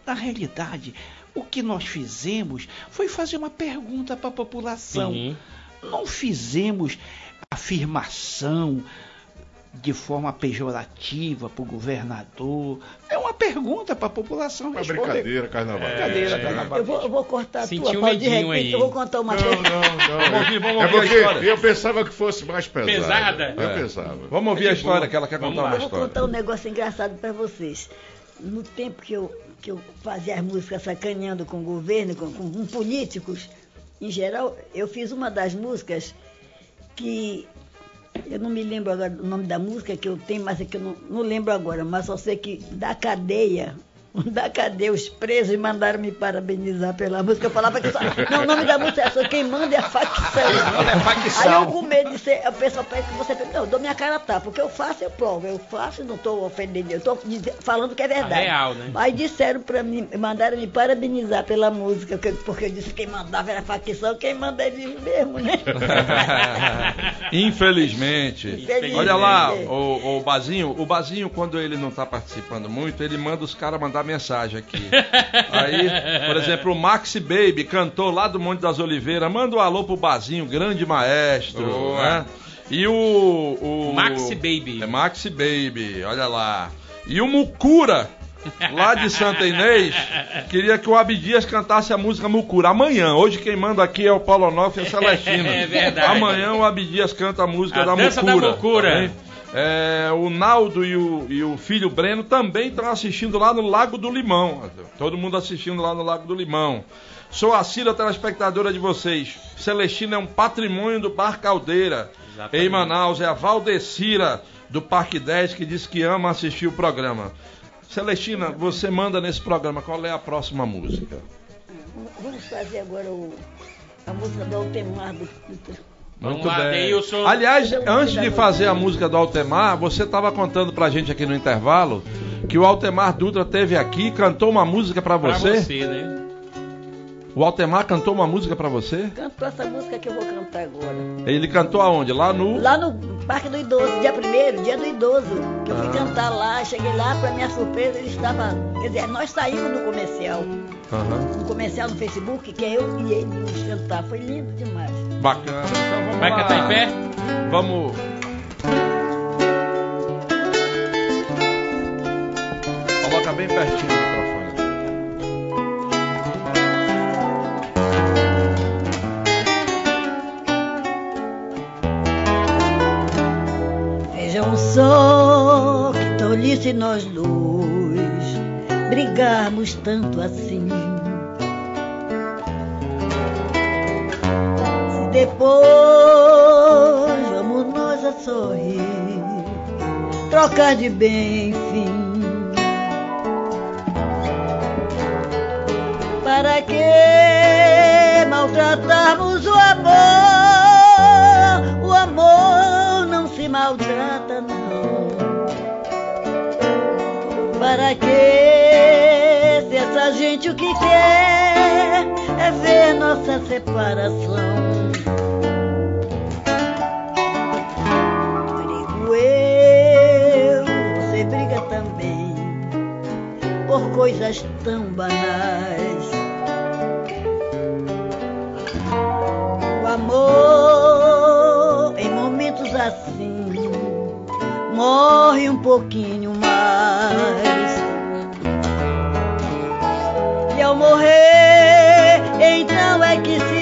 Na realidade, o que nós fizemos foi fazer uma pergunta para a população. Sim. Não fizemos afirmação de forma pejorativa para o governador. É uma pergunta para a população Uma responder. brincadeira, carnaval. Brincadeira, carnaval. Eu vou, eu vou cortar a Senti tua, um Paulo, de repente aí. eu vou contar uma Não, coisa. não, não. Vamos ouvir, vamos é ouvir a história. eu pensava que fosse mais pesada. Pesada? Eu É. pensava. Vamos ouvir a história que ela quer Vamos contar lá. uma Eu vou história. contar um negócio engraçado para vocês. No tempo que eu, que eu fazia as músicas sacaneando com o governo, com, com políticos, em geral, eu fiz uma das músicas que eu não me lembro agora o nome da música que eu tenho, mas é que eu não, não lembro agora, mas só sei que da cadeia, da cadeia, os presos mandaram me parabenizar pela música. Eu falava que só, não, o nome da música é só quem manda é a facção. é facção. Aí eu com medo de ser, o pessoal pede que você não, eu dou minha cara a tapa, porque eu faço, eu provo, eu faço e não estou ofendendo, eu estou falando que é verdade. A real, né? Aí disseram para mim, mandaram me parabenizar pela música, que- porque eu disse que quem mandava era a facção, quem manda é ele mesmo, né? (laughs) Infelizmente. Infelizmente. Olha lá, o, o Bazinho, o Bazinho, quando ele não tá participando muito, ele manda os caras mandar mensagem aqui. Aí, por exemplo, o Maxi Baby, cantor lá do Monte das Oliveiras, manda um alô pro Bazinho, grande maestro. Boa. Né? E o, o. Maxi Baby. É Maxi Baby, olha lá. E o Mucura. Lá de Santa Inês, queria que o Abdias cantasse a música Mucura. Amanhã, hoje quem manda aqui é o Paulo Onofre e a Celestina. (laughs) É verdade. Amanhã o Abdias canta a música A da dança da Mucura. Mucura. tá? É, o Naldo e o, e o filho Breno também estão assistindo lá no Lago do Limão. Todo mundo assistindo lá no Lago do Limão. Sou a Cira, telespectadora de vocês. Celestina é um patrimônio do Bar Caldeira. Exatamente. Em Manaus, é a Valdecira do Parque 10 que diz que ama assistir o programa. Celestina, você manda nesse programa. Qual é a próxima música? Vamos fazer agora o, a música do Altemar do, do, Muito lá, bem. Deilson. Aliás, antes de fazer a música do Altemar, você estava contando pra gente aqui no intervalo que o Altemar Dutra teve aqui e cantou uma música pra Pra você. você, né? O Altemar cantou uma música pra você? Cantou essa música que eu vou cantar agora. Ele cantou aonde? Lá no. Lá no Parque do Idoso, dia 1 dia do Idoso, que eu fui Ah. cantar lá, cheguei lá, pra minha surpresa, ele estava. Quer dizer, nós saímos do comercial, Aham. um comercial no Facebook, que é eu e ele nos cantar. Foi lindo demais. Bacana. Então vamos Vai lá. cantar em pé? Vamos. Coloca bem pertinho o microfone. Vejam só que tolice nós dois brigarmos tanto assim. Se depois vamos nós a sorrir, trocar de bem fim. Para que maltratarmos o amor? O amor não se maltrata, Para que se essa gente o que quer é ver nossa separação? Brigo eu, você briga também por coisas tão banais. O amor, em momentos assim, morre um pouquinho mais. E ao morrer, então é que se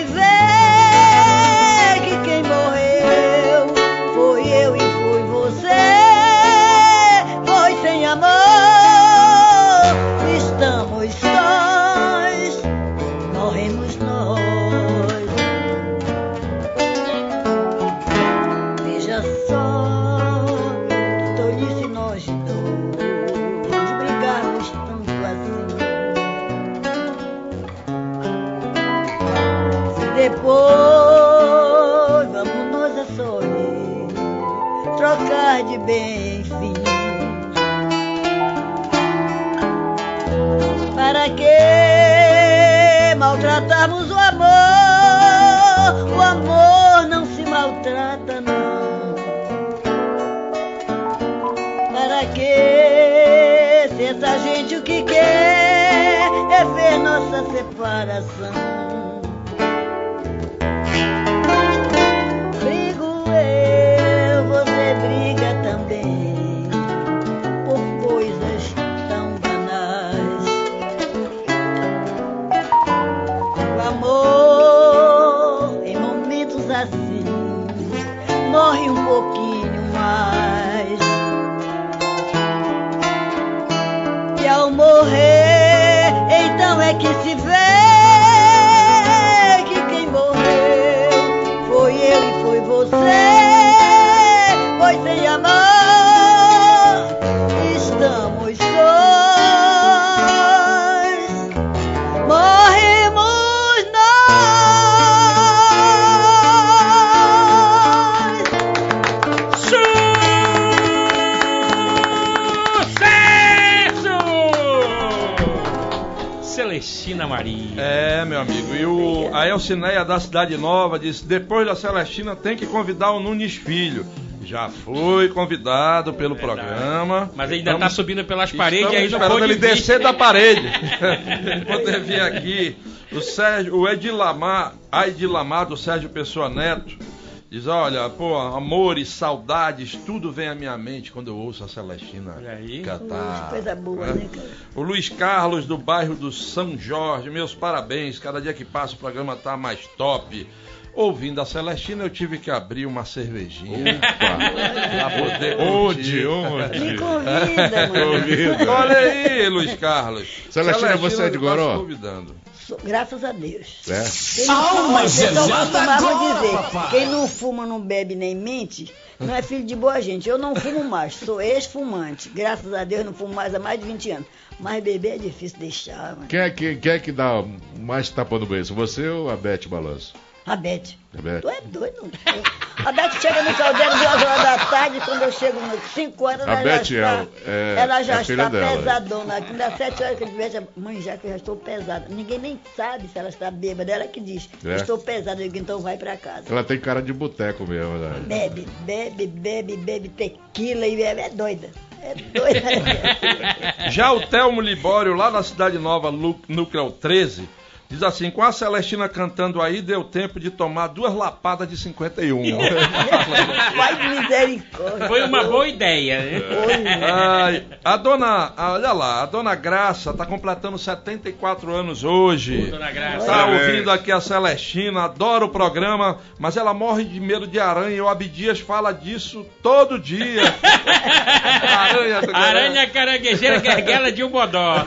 Que se essa gente o que quer é ver nossa separação? O, a Elcineia da Cidade Nova disse: depois da Celestina tem que convidar o Nunes Filho. Já foi convidado pelo programa. Mas ainda tá subindo pelas paredes e aí não pôde ele vir. descer da parede. (laughs) Poder vir aqui. O Sérgio, o Edilamar, a Edilamar do Sérgio Pessoa Neto, diz: Olha, pô, amores, saudades, tudo vem à minha mente quando eu ouço a Celestina cantar. Coisa boa, né, cara? O Luiz Carlos do bairro do São Jorge, meus parabéns. Cada dia que passa o programa tá mais top. Ouvindo a Celestina, eu tive que abrir uma cervejinha. Pra poder Onde? Onde? Me convida, (laughs) mano. Convida. Olha aí, Luiz Carlos. Celestina, você é de tá Goró? se convidando. Graças a Deus. É. Quem não fuma, Alma vocês não costumavam agora, dizer, papai. quem não fuma, não bebe nem mente, não é filho de boa gente. Eu não fumo mais, sou ex-fumante. Graças a Deus não fumo mais há mais de 20 anos. Mas beber é difícil deixar, mano. Quem é, que, quem é que dá mais tapa no beijo? Você ou a Bete Balanço? A Beth. Tu é doido. A Beth chega no caldeiro duas horas da tarde, quando eu chego no 5 horas, A ela Beth já está, é- é- ela já é está dela. pesadona. Quando dá 7 horas que eu digo, mãe, já que eu já estou pesada. Ninguém nem sabe se ela está bêbada. Ela que diz, É. estou pesada. Eu digo, então vai pra casa. Ela tem cara de boteco mesmo, né? Bebe, bebe, bebe, bebe tequila e bebe. É doida. É doida. (laughs) Já o Telmo Libório, lá na Cidade Nova, Núcleo 13, diz assim: com a Celestina cantando aí, deu tempo de tomar duas lapadas de 51. (laughs) Vai de misericórdia. Foi uma boa ideia, né? Ai, a dona, olha lá, a dona Graça tá completando 74 anos hoje. Dona Graça. Tá ouvindo aqui a Celestina, adora o programa, mas ela morre de medo de aranha. E o Abdias fala disso todo dia. (laughs) aranha, Aranha caranguejeira guerguela de um bodó.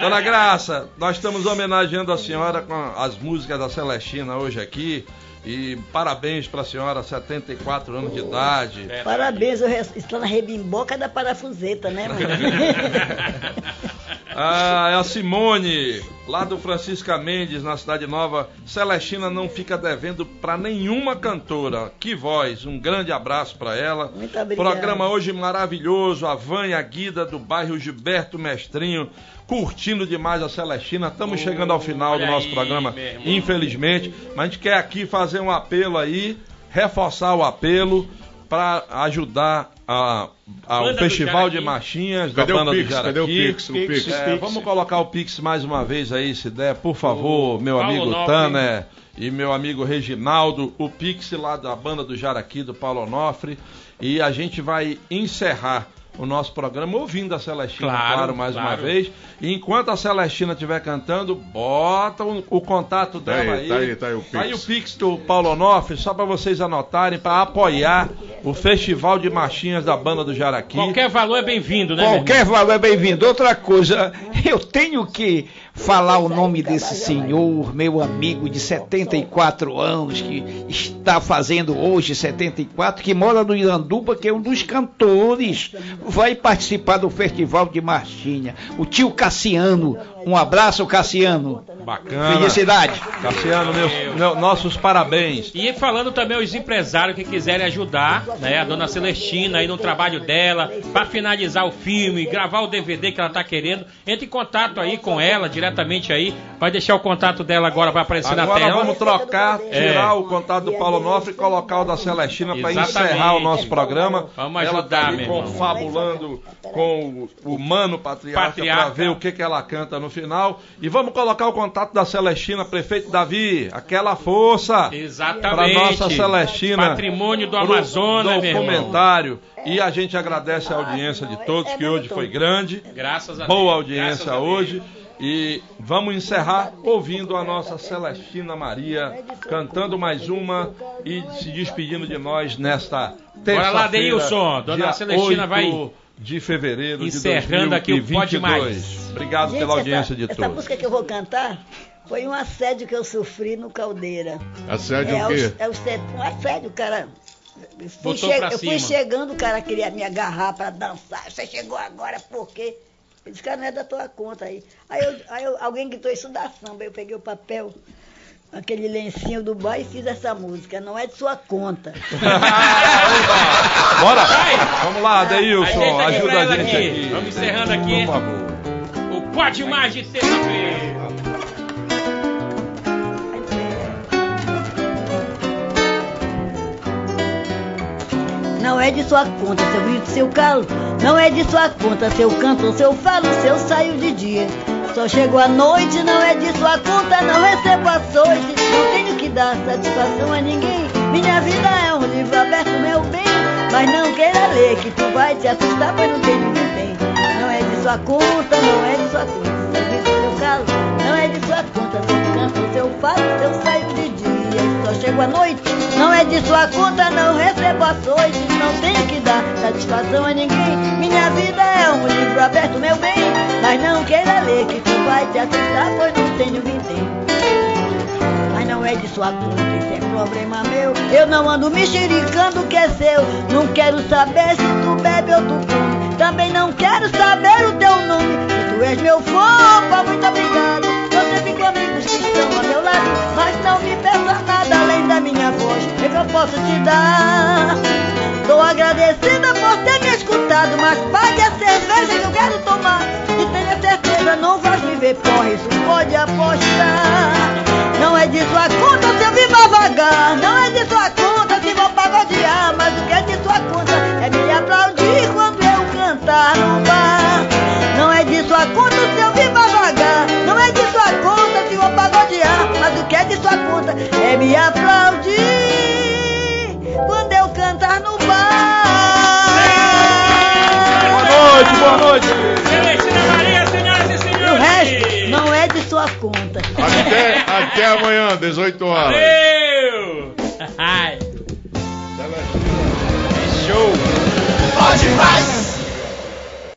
Dona Graça, nós estamos homenageando a senhora com as músicas da Celestina hoje aqui. E parabéns pra senhora, 74 anos de idade. Parabéns, eu estou na rebimboca da parafuseta, né, mãe? (laughs) Ah, é a Simone, lá do Francisca Mendes, na Cidade Nova. Celestina não fica devendo pra nenhuma cantora. Que voz, um grande abraço pra ela. Muito obrigada. Programa hoje maravilhoso. A Vânia Guida, do bairro Gilberto Mestrinho. Curtindo demais a Celestina. Estamos chegando ao final do nosso aí, programa, infelizmente. Mas a gente quer aqui fazer um apelo aí, reforçar o apelo para ajudar a, a- o do Festival de Jaraqui. Machinhas Cadê da o Banda do Pix? Jaraqui. Cadê o Pix? O Pix. É, vamos colocar o Pix mais uma vez aí, se der, por favor, meu Paulo amigo Onofre. Tanner e meu amigo Reginaldo, o Pix lá da banda do Jaraqui, do Paulo Onofre, e a gente vai encerrar o nosso programa ouvindo a Celestina, Claro, claro, mais claro. uma vez. E enquanto a Celestina estiver cantando, bota o, o contato Tá dela aí, aí. tá aí, tá aí o Pix. Aí o Pix do Paulo Onofre, só para vocês anotarem, para apoiar o Festival de Machinhas da banda do Jaraqui. Qualquer valor é bem-vindo, né? Qualquer valor é bem-vindo. Outra coisa, eu tenho que falar o nome desse senhor, meu amigo de 74 anos, que está fazendo hoje 74, que mora no Iranduba, que é um dos cantores, vai participar do Festival de Marchinha. O tio Cassiano. Um abraço, Cassiano. Bacana. Felicidade. Cassiano, meus, meu- nossos parabéns. E falando também aos empresários que quiserem ajudar, né, a dona Celestina aí no trabalho dela, para finalizar o filme, gravar o DVD que ela tá querendo, entre em contato aí com ela diretamente aí. Vai deixar o contato dela agora, vai aparecer na Agora tela. vamos trocar, tirar É. o contato do Paulo Nofre e colocar o da Celestina para encerrar o nosso programa. Vamos ela ajudar, tá meu irmão. confabulando com o, o Mano Patriarca, Patriarca. para ver o que, que ela canta no final. E vamos colocar o contato da Celestina, prefeito Davi, aquela força. Exatamente. Para nossa Celestina. Patrimônio do pro Amazonas, meu irmão. documentário. E a gente agradece a audiência de todos, que hoje foi grande. Graças a Boa Deus. audiência Graças a hoje. E vamos encerrar ouvindo a nossa Celestina Maria cantando mais uma e se despedindo de nós nesta terça-feira. Bora lá, Deilson. Dona dia Celestina 8 vai de fevereiro encerrando de aqui o Pode 2022. Mais. Obrigado Gente, pela audiência essa, de essa todos. música que eu vou cantar foi um assédio que eu sofri no Caldeira. Assédio é, o quê? É o set- um assédio, cara. Eu fui, Botou che- pra eu fui chegando, o cara queria me agarrar pra dançar. Você chegou agora por quê? Eu disse, cara, não é da tua conta aí. Aí, eu- aí eu- alguém gritou isso da samba. Eu peguei o papel, aquele lencinho do bar e fiz essa música. Não é de sua conta. (laughs) Bora! Vamos lá, Deilson, Ajeita aqui ajuda a gente aqui. aqui. Vamos encerrando aqui. Por favor. O Pode Mais de sexta-feira. Não é de sua conta seu grito, seu calo. Não é de sua conta seu canto, seu falo, seu saio de dia. Só chego à noite, não é de sua conta, não recebo açoite. Não tenho que dar satisfação a ninguém. Minha vida é um livro aberto, meu bem. Mas não queira ler que tu vai te assustar, pois não tem ninguém. Não é de sua conta, não é de sua conta. Seu calo, não é de sua conta, seu canto, seu falo, seu saio de dia. Só chego à noite, não é de sua conta, não recebo açoite, não tenho que dar satisfação a ninguém. Minha vida é um livro aberto, meu bem, mas não queira ler que tu vai te assustar, pois não tenho vintém. Mas não é de sua conta, isso é problema meu. Eu não ando mexericando o que é seu. Não quero saber se tu bebe ou tu come. Também não quero saber o teu nome. Se tu és meu fã, muito obrigado. Amigos que estão ao meu lado, mas não me peça nada além da minha voz, é que eu posso te dar. Tô agradecida por ter me escutado, mas pague a cerveja que eu quero tomar. E tenha certeza, não vais me ver porra, isso pode apostar. Não é de sua conta se eu viva vagar, não é de sua conta se vou pagodear, mas o que é de sua conta é me aplaudir quando eu cantar no bar. Me aplaudir quando eu cantar no bar. Boa noite, boa noite. Celestina Maria, senhoras e senhores. O resto não é de sua conta. Até, até amanhã, 18 horas. Valeu! (laughs) Ai. Show! Pode mais.